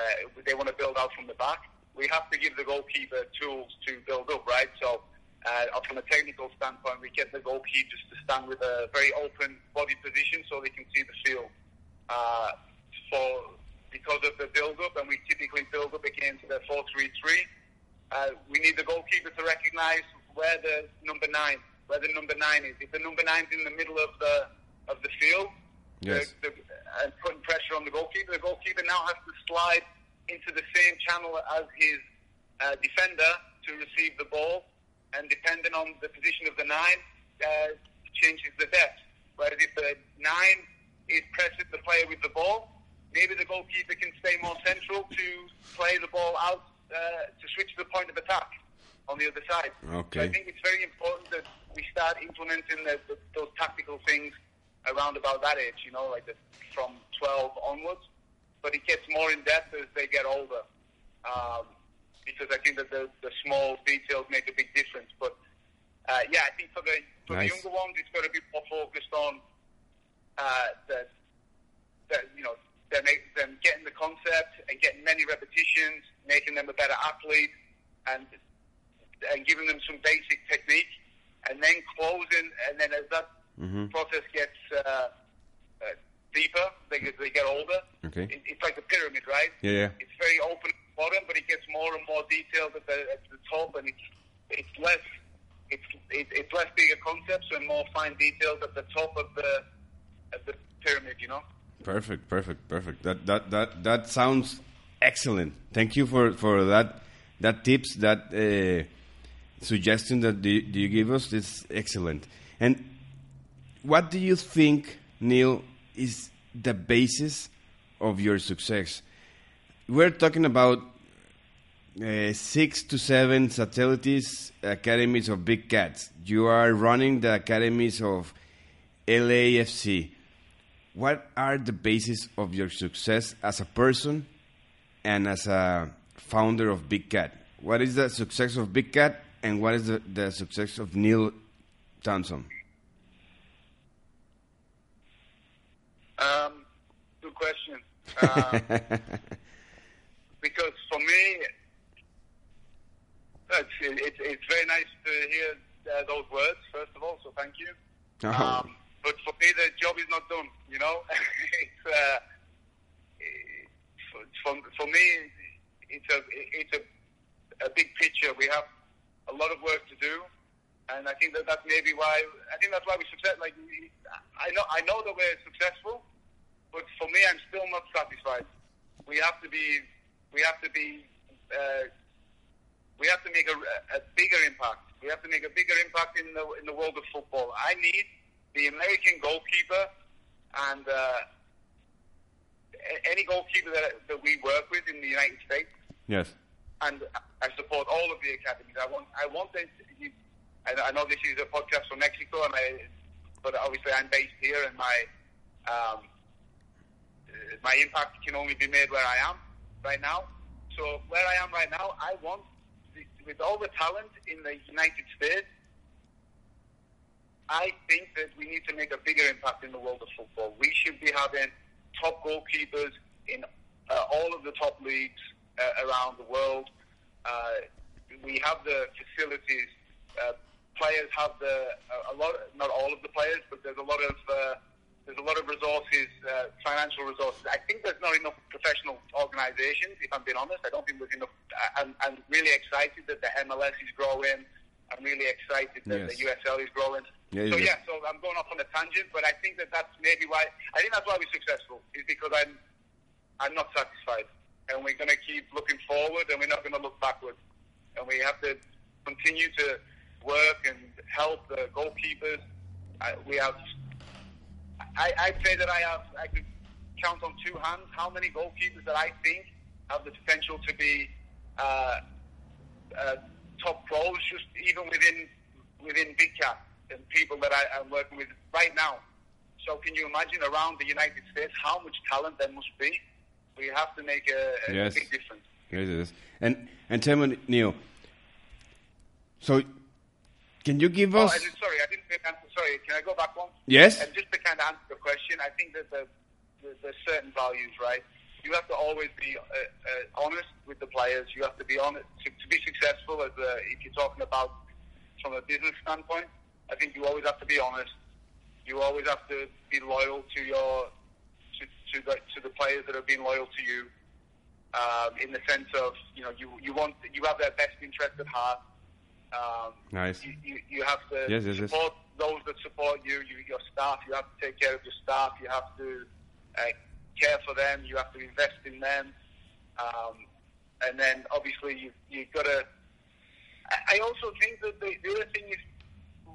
they want to build out from the back. We have to give the goalkeeper tools to build up, right? So, uh, from a technical standpoint, we get the goalkeepers to stand with a very open body position so they can see the field. Uh, for because of the build up, and we typically build up against the four-three-three. Uh, we need the goalkeeper to recognise where the number nine, where the number nine is. If the number nine's in the middle of the of the field, Yes. the, the, and putting pressure on the goalkeeper, the goalkeeper now has to slide into the same channel as his uh, defender to receive the ball, and depending on the position of the nine, uh, changes the depth. Whereas if the nine is pressing the player with the ball, maybe the goalkeeper can stay more central to play the ball out uh, to switch the point of attack on the other side. Okay. So I think it's very important that we start implementing the, the, those tactical things around about that age, you know, like the, from 12 onwards. But it gets more in depth as they get older. Um, because I think that the, the small details make a big difference. But uh, yeah, I think for the for Nice. the younger ones, it's got to be more focused on uh, the, the you know them, them getting the concept and getting many repetitions, making them a better athlete, and and giving them some basic technique, and then closing, and then as that Mhm. process gets uh, deeper, they get, they get older. Okay. It, it's like a pyramid, right? Yeah, yeah. It's very open at the bottom, but it gets more and more detailed at the, at the top, and it's it's less it's it, it's less bigger concepts and more fine details at the top of the of the pyramid. You know. Perfect, perfect, perfect. That that that that sounds excellent. Thank you for for that that tips that uh, suggestion that do, do you give us is excellent. And what do you think, Neil, is the basis of your success? We're talking about uh, six to seven satellites academies of big cats. You are running the academies of LAFC what are the basis of your success as a person and as a founder of Big Cat? What is the success of Big Cat and what is the, the success of Neil Townsend? Um, good question. Um, because for me, it's, it's, it's very nice to hear uh, those words, first of all, so thank you. Oh. Um, but for me, the job is not done, you know? it's, uh, for, for, for me, it's a, it's a, a big picture. We have a lot of work to do. And I think that that's maybe why, I think that's why we success, like, I know, I know that we're successful, but for me, I'm still not satisfied. We have to be, we have to be, uh, we have to make a, a bigger impact. We have to make a bigger impact in the in the world of football. I need the American goalkeeper and uh, any goalkeeper that that we work with in the United States, yes. and I support all of the academies. I want, I want. You, I, I know this is a podcast from Mexico, and I, but obviously I'm based here, and my um, my impact can only be made where I am right now. So where I am right now, I want, with all the talent in the United States, I think that we need to make a bigger impact in the world of football. We should be having top goalkeepers in uh, all of the top leagues uh, around the world. Uh, we have the facilities. Uh, players have the a, lot. Not all of the players, but there's a lot of uh, there's a lot of resources, uh, financial resources. I think there's not enough professional organisations. If I'm being honest, I don't think there's enough. I'm, I'm really excited that the MLS is growing. I'm really excited that the Yes. USL is growing. Yeah, so yeah. yeah, so I'm going off on a tangent, but I think that that's maybe why. I think that's why we're successful is because I'm I'm not satisfied, and we're going to keep looking forward, and we're not going to look backwards, and we have to continue to work and help the goalkeepers. I, we have. I, I'd say that I have. I could count on two hands how many goalkeepers that I think have the potential to be uh, uh, top pros, just even within within Big Cat and people that I, am working with right now. So can you imagine around the United States how much talent there must be? We have to make a, a yes. big difference. Yes, it is. And and tell me, Neil. So, can you give oh, us? sorry, I didn't answer. Sorry, can I go back one? Yes. And just to kind of answer the question, I think that the, the, there's certain values, right? You have to always be uh, uh, honest with the players. You have to be honest to, to be successful. As a, if you're talking about from a business standpoint, I think you always have to be honest. You always have to be loyal to your to, to the to the players that have been loyal to you. Um, in the sense of you know you you want you have their best interest at heart. Um, nice. You, you, you have to yes, yes, support yes. those that support you, you. Your staff. You have to take care of your staff. You have to uh, care for them. You have to invest in them. Um, and then obviously you you've got to. I also think that the, the other thing is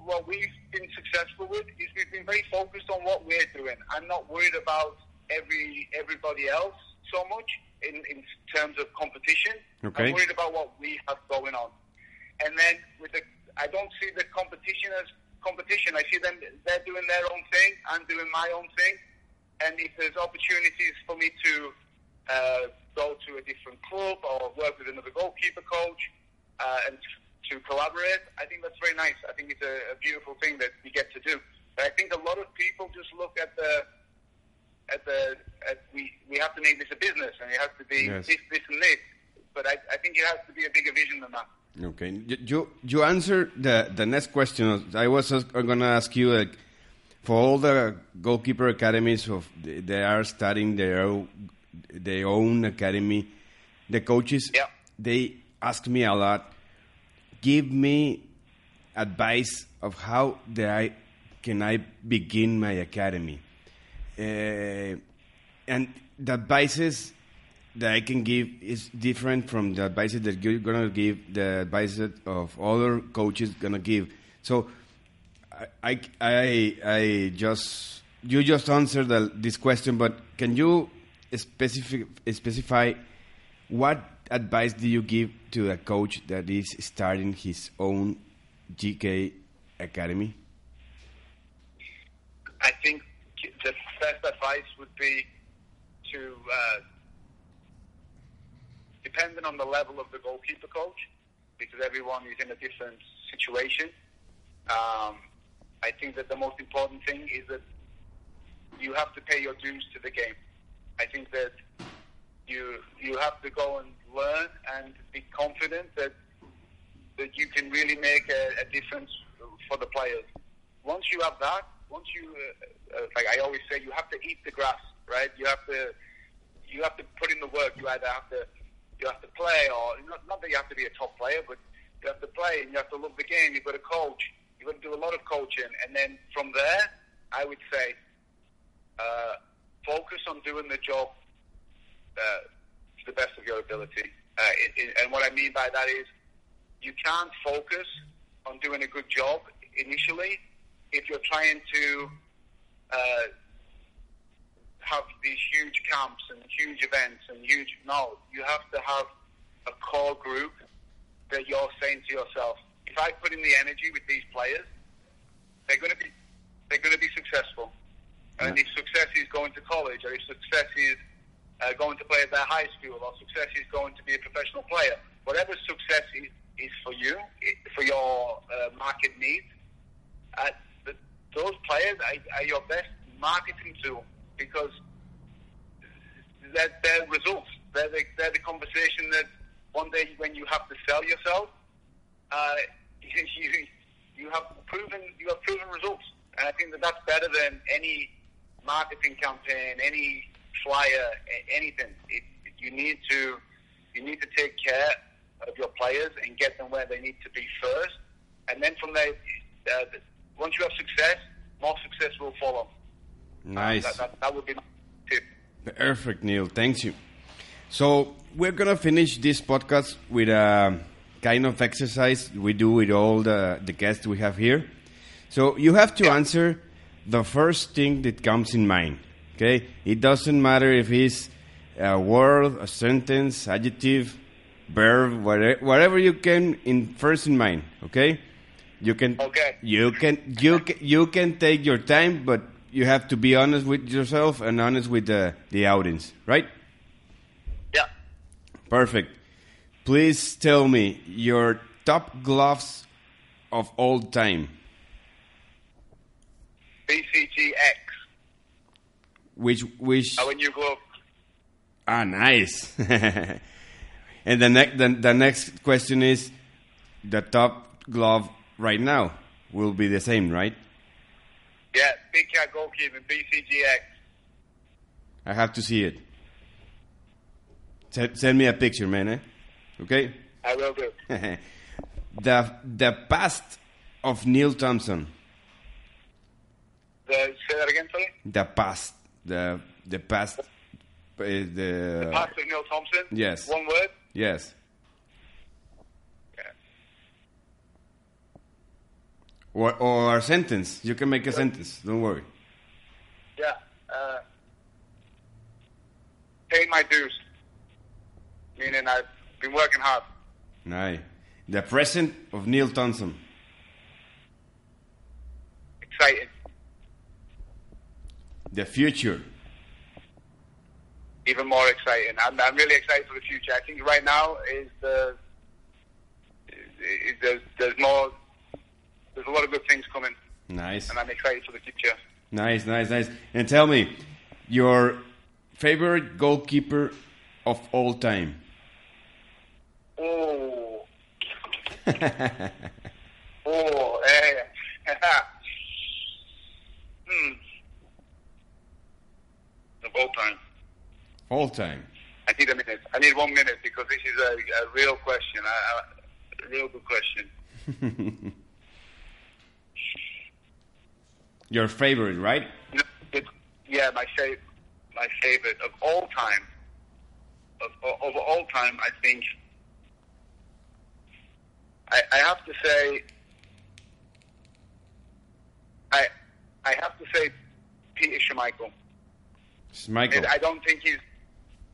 what we've been successful with is we've been very focused on what we're doing. I'm not worried about every everybody else so much in, in terms of competition. Okay. I'm worried about what we have going on. And then with the, I don't see the competition as competition. I see them they're doing their own thing. I'm doing my own thing. And if there's opportunities for me to uh, go to a different club or work with another goalkeeper coach uh, and to collaborate, I think that's very nice. I think it's a, a beautiful thing that we get to do. But I think a lot of people just look at the at the at we we have to make this a business and it has to be Yes. this this and this. But I, I think it has to be a bigger vision than that. Okay, you you, you answered the the next question. I was going to ask you like, for all the goalkeeper academies of they are starting their own, their own academy. The coaches Yeah. they ask me a lot. Give me advice of how I can I begin my academy, uh, and the advices that I can give is different from the advice that you're gonna give, the advices of other coaches gonna give. So, I, I, I, I just you just answered the, this question, but can you specific, specify what advice do you give to a coach that is starting his own GK academy? I think the best advice would be to, uh, depending on the level of the goalkeeper coach, because everyone is in a different situation. Um, I think that the most important thing is that you have to pay your dues to the game. I think that you you have to go and learn and be confident that that you can really make a, a difference for the players. Once you have that, once you uh, uh, like I always say, you have to eat the grass, right? You have to you have to put in the work. You either have to you have to play, or not, not that you have to be a top player, but you have to play and you have to love the game. You've got to coach. You've got to do a lot of coaching, and then from there, I would say uh, focus on doing the job uh, to the best of your ability. Uh, it, it, and what I mean by that is you can't focus on doing a good job initially if you're trying to uh, have these huge camps and huge events and huge. No, you have to have a core group that you're saying to yourself, if I put in the energy with these players, they're going to be they're going to be successful. And if success is going to college, or if success is uh, going to play at their high school, or success is going to be a professional player, whatever success is, is for you, for your uh, market needs, uh, the, those players are, are your best marketing tool because they're, they're results. They're the, they're the conversation that one day when you have to sell yourself, uh, you, you have proven you have proven results, and I think that that's better than any marketing campaign, any flyer, anything. It, you need to you need to take care of your players and get them where they need to be first, and then from there, uh, once you have success, more success will follow. Nice. That, that, that would be my tip. Perfect, Neil. Thanks you. So we're gonna finish this podcast with a kind of exercise we do with all the, the guests we have here. So you have to answer the first thing that comes in mind. Okay, it doesn't matter if it's a word, a sentence, adjective, verb, whatever, whatever you can in first in mind. Okay, you can. Okay. You can you can, you can take your time, but you have to be honest with yourself and honest with the the audience, right? Yeah. Perfect. Please tell me your top gloves of all time. BCGX. Which which Our new glove. ah nice. and the next the, the next question is the top glove right now will be the same, right? Yeah, Big Cat Goalkeeping, BCGX. I have to see it. Send, send me a picture, man. Eh? Okay. I will do. the the past of Neil Thompson. The, say that again, sorry? The past. The the past. Uh, the Pastor Neil Thompson. yes. One word. yes. Or or a sentence. You can make a sentence. Don't worry. Yeah. Uh, paying my dues. Meaning I've been working hard. Nice. The present of Neil Thompson. Exciting. The future. Even more exciting. I'm, I'm really excited for the future. I think right now is the is, there's, there's more. There's a lot of good things coming, Nice. and I'm excited for the future. Nice, nice, nice. And tell me, your favorite goalkeeper of all time. Oh. oh, eh. hmm. Of all time. All time. I need a minute. I need one minute because this is a, a real question. A, a, a real good question. Your favorite, right? It- Yeah, my favorite, my favorite of all time. Of, of, of all time, I think. I, I have to say. I I have to say, Peter Schmeichel. Schmeichel. And I don't think he's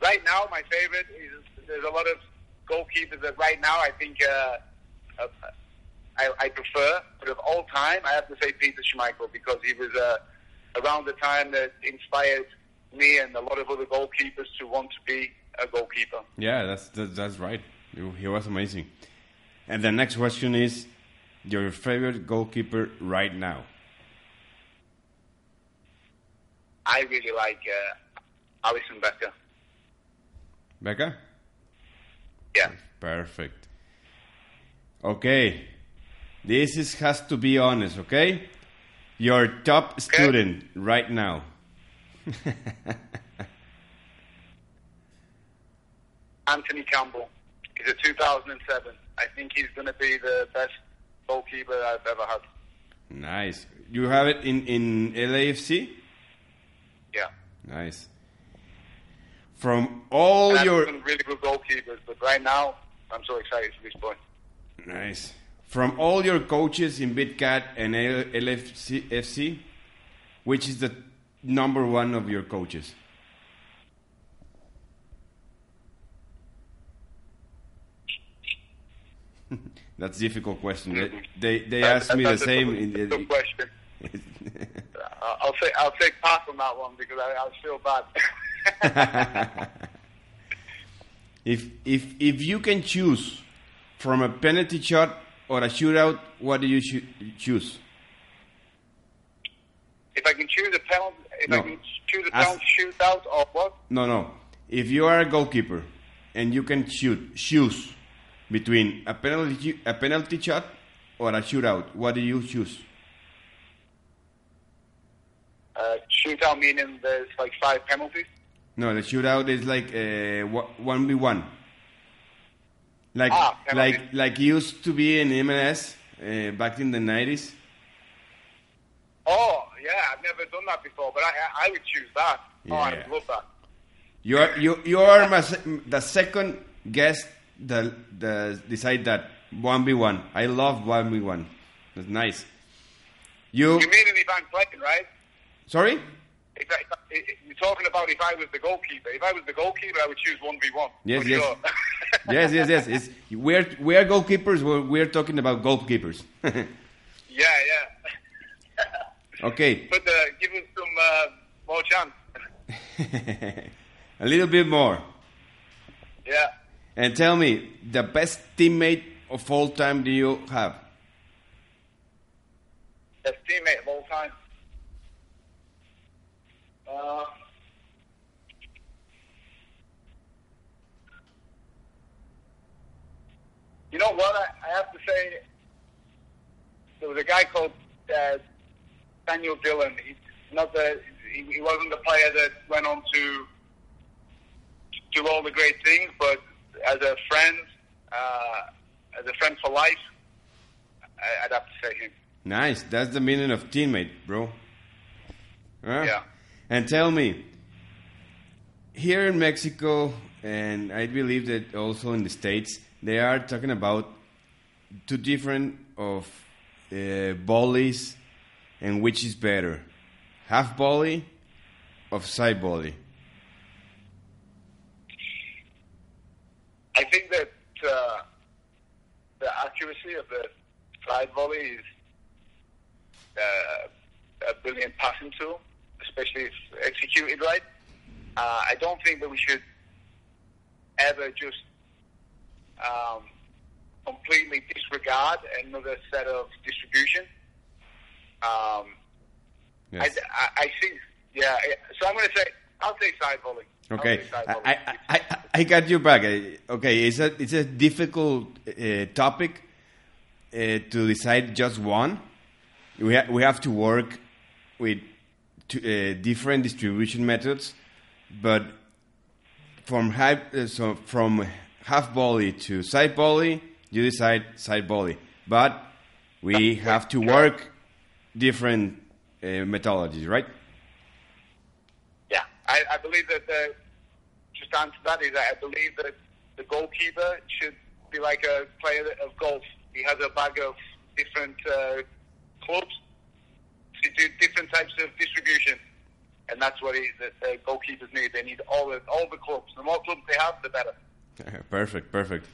right now. My favorite is there's a lot of goalkeepers that right now I think uh, uh, I, I prefer, but of all time I have to say Peter Schmeichel because he was uh, around the time that inspired me and a lot of other goalkeepers to want to be a goalkeeper. Yeah, that's that's, that's right. He- was amazing. And the next question is your favorite goalkeeper right now. I really like uh, Alisson Becker. Becca? Yeah. Perfect. Okay. This is has to be honest, okay? Your top student right now. Anthony Campbell. He's a 2007. I think he's going to be the best goalkeeper I've ever had. Nice. You have it in in LAFC? Yeah. Nice. From all And I've your really good goalkeepers, but right now I'm so excited for this boy. Nice. From all your coaches in Big Cat and LFC, FC, which is the number one of your coaches? That's a difficult question. They they, they asked me the same. In the- question. Uh, I'll say I'll say pass on that one because I, I feel bad. if if if you can choose from a penalty shot or a shootout, what do you choo- choose? if I can choose a penalty, if I No. can choose a As- penalty shootout or what? No, no. If you are a goalkeeper and you can shoot, choose between a penalty a penalty shot or a shootout, what do you choose? Uh, shootout meaning there's like five penalties. No, the shootout is like uh, one v one. Like Ah, like like used to be in MLS uh, back in the nineties. Oh yeah, I've never done that before, but I I, would choose that. Oh, I would love that. You are you you are my, the second guest that the decide that one v one. I love one v one. That's nice. You You mean if I'm playing, right? sorry? if I, if you're talking about if I was the goalkeeper. If I was the goalkeeper, I would choose one v one. Yes, yes. Sure. yes, yes, yes. It's, we're we're goalkeepers. We're, we're talking about goalkeepers. yeah, yeah. okay, But uh, give us some uh, more chance. a little bit more, Yeah. and tell me the best teammate of all time do you have? Best teammate of all time. Uh, you know what? I, I have to say, there was a guy called uh, Daniel Dillon. He's not the, he, he wasn't the player that went on to do all the great things, but as a friend, uh, as a friend for life, I, I'd have to say him. Nice. That's the meaning of teammate, bro. Huh? Yeah. And tell me, here in Mexico, and I believe that also in the States, they are talking about two different of uh, volleys and which is better, half volley of side volley. I think that uh, the accuracy of the side volley is uh, a brilliant passing tool, especially if executed right. Uh, I don't think that we should ever just um, completely disregard another set of distribution. Um, Yes. I, I, I think, yeah. So I'm going to say, I'll say side volley. Okay, side I, volley. I, I, I got you back. I- Okay, it's a it's a difficult uh, topic uh, to decide just one. We ha- we have to work with uh, different distribution methods, but from high, uh, so from half volley to side volley, you decide side volley. But we have to work different uh, methodologies, right? Yeah, I, I believe that the just that is that I believe that the goalkeeper should be like a player of golf. He has a bag of different uh, clubs to do different types of distribution, and that's what he, the, the goalkeepers need. They need all the all the clubs. The more clubs they have, the better. Perfect, perfect.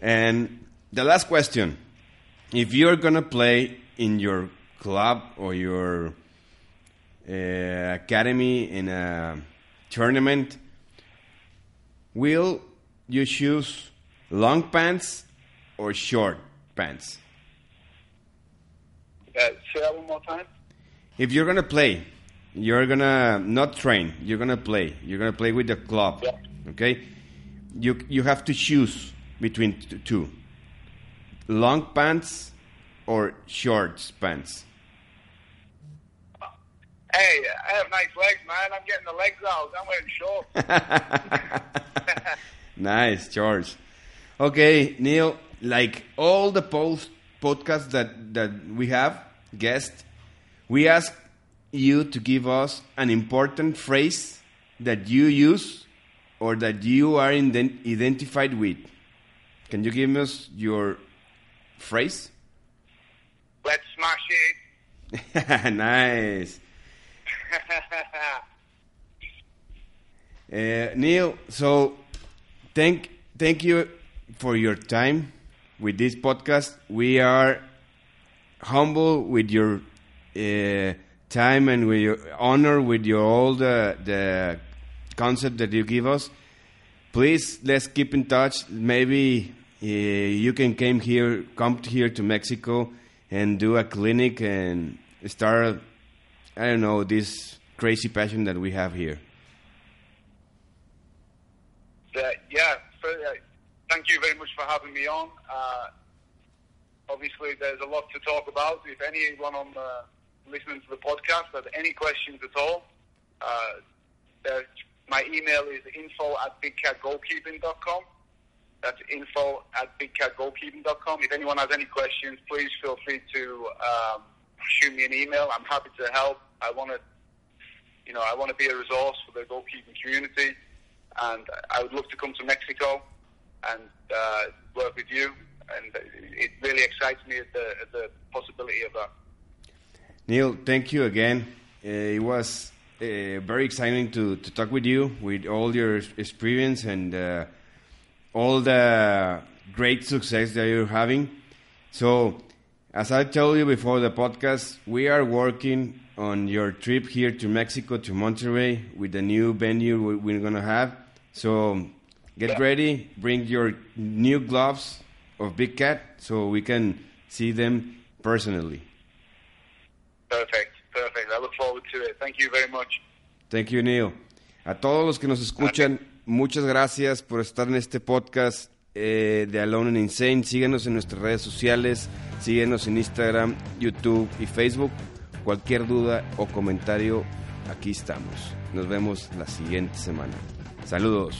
And the last question: If you're gonna play in your club or your uh, academy in a tournament, will you choose long pants or short pants? Uh, say that one more time. If you're gonna play, you're gonna not train. You're gonna play. You're gonna play with the club. Yeah. Okay. You you have to choose between t- two: long pants or shorts pants. Hey, I have nice legs, man. I'm getting the legs out. I'm wearing shorts. nice, George. Okay, Neil. Like all the post podcasts that that we have guests, we ask you to give us an important phrase that you use or that you are ident- identified with. Can you give us your phrase? Let's smash it. nice. Uh, Neil, so thank thank you for your time with this podcast. We are humble with your uh, time and with your honor with your all the the concept that you give us. Please let's keep in touch. Maybe uh, you can come here, come here to Mexico and do a clinic and start. I don't know this crazy passion that we have here. Uh, yeah, for, uh, thank you very much for having me on. Uh, obviously, there's a lot to talk about. If anyone on the, listening to the podcast has any questions at all, uh, there- my email is info at bigcatgoalkeeping.com. That's info at bigcatgoalkeeping.com. If anyone has any questions, please feel free to um, shoot me an email. I'm happy to help. I want to, you know, I want to be a resource for the goalkeeping community, and I would love to come to Mexico and uh, work with you. And it really excites me at the, at the possibility of that. Neil, thank you again. Uh, it was uh, very exciting to, to talk with you with all your experience and uh, all the great success that you're having. So, as I told you before the podcast, we are working on your trip here to Mexico to Monterrey with the new venue we're going to have. So, get ready, bring your new gloves of Big Cat so we can see them personally. Perfect, to. Thank you very much. Thank you, Neil. A todos los que nos escuchan, muchas gracias por estar en este podcast eh, de Alone and Insane. Síguenos en nuestras redes sociales, síguenos en Instagram, YouTube y Facebook. Cualquier duda o comentario, aquí estamos. Nos vemos la siguiente semana. Saludos.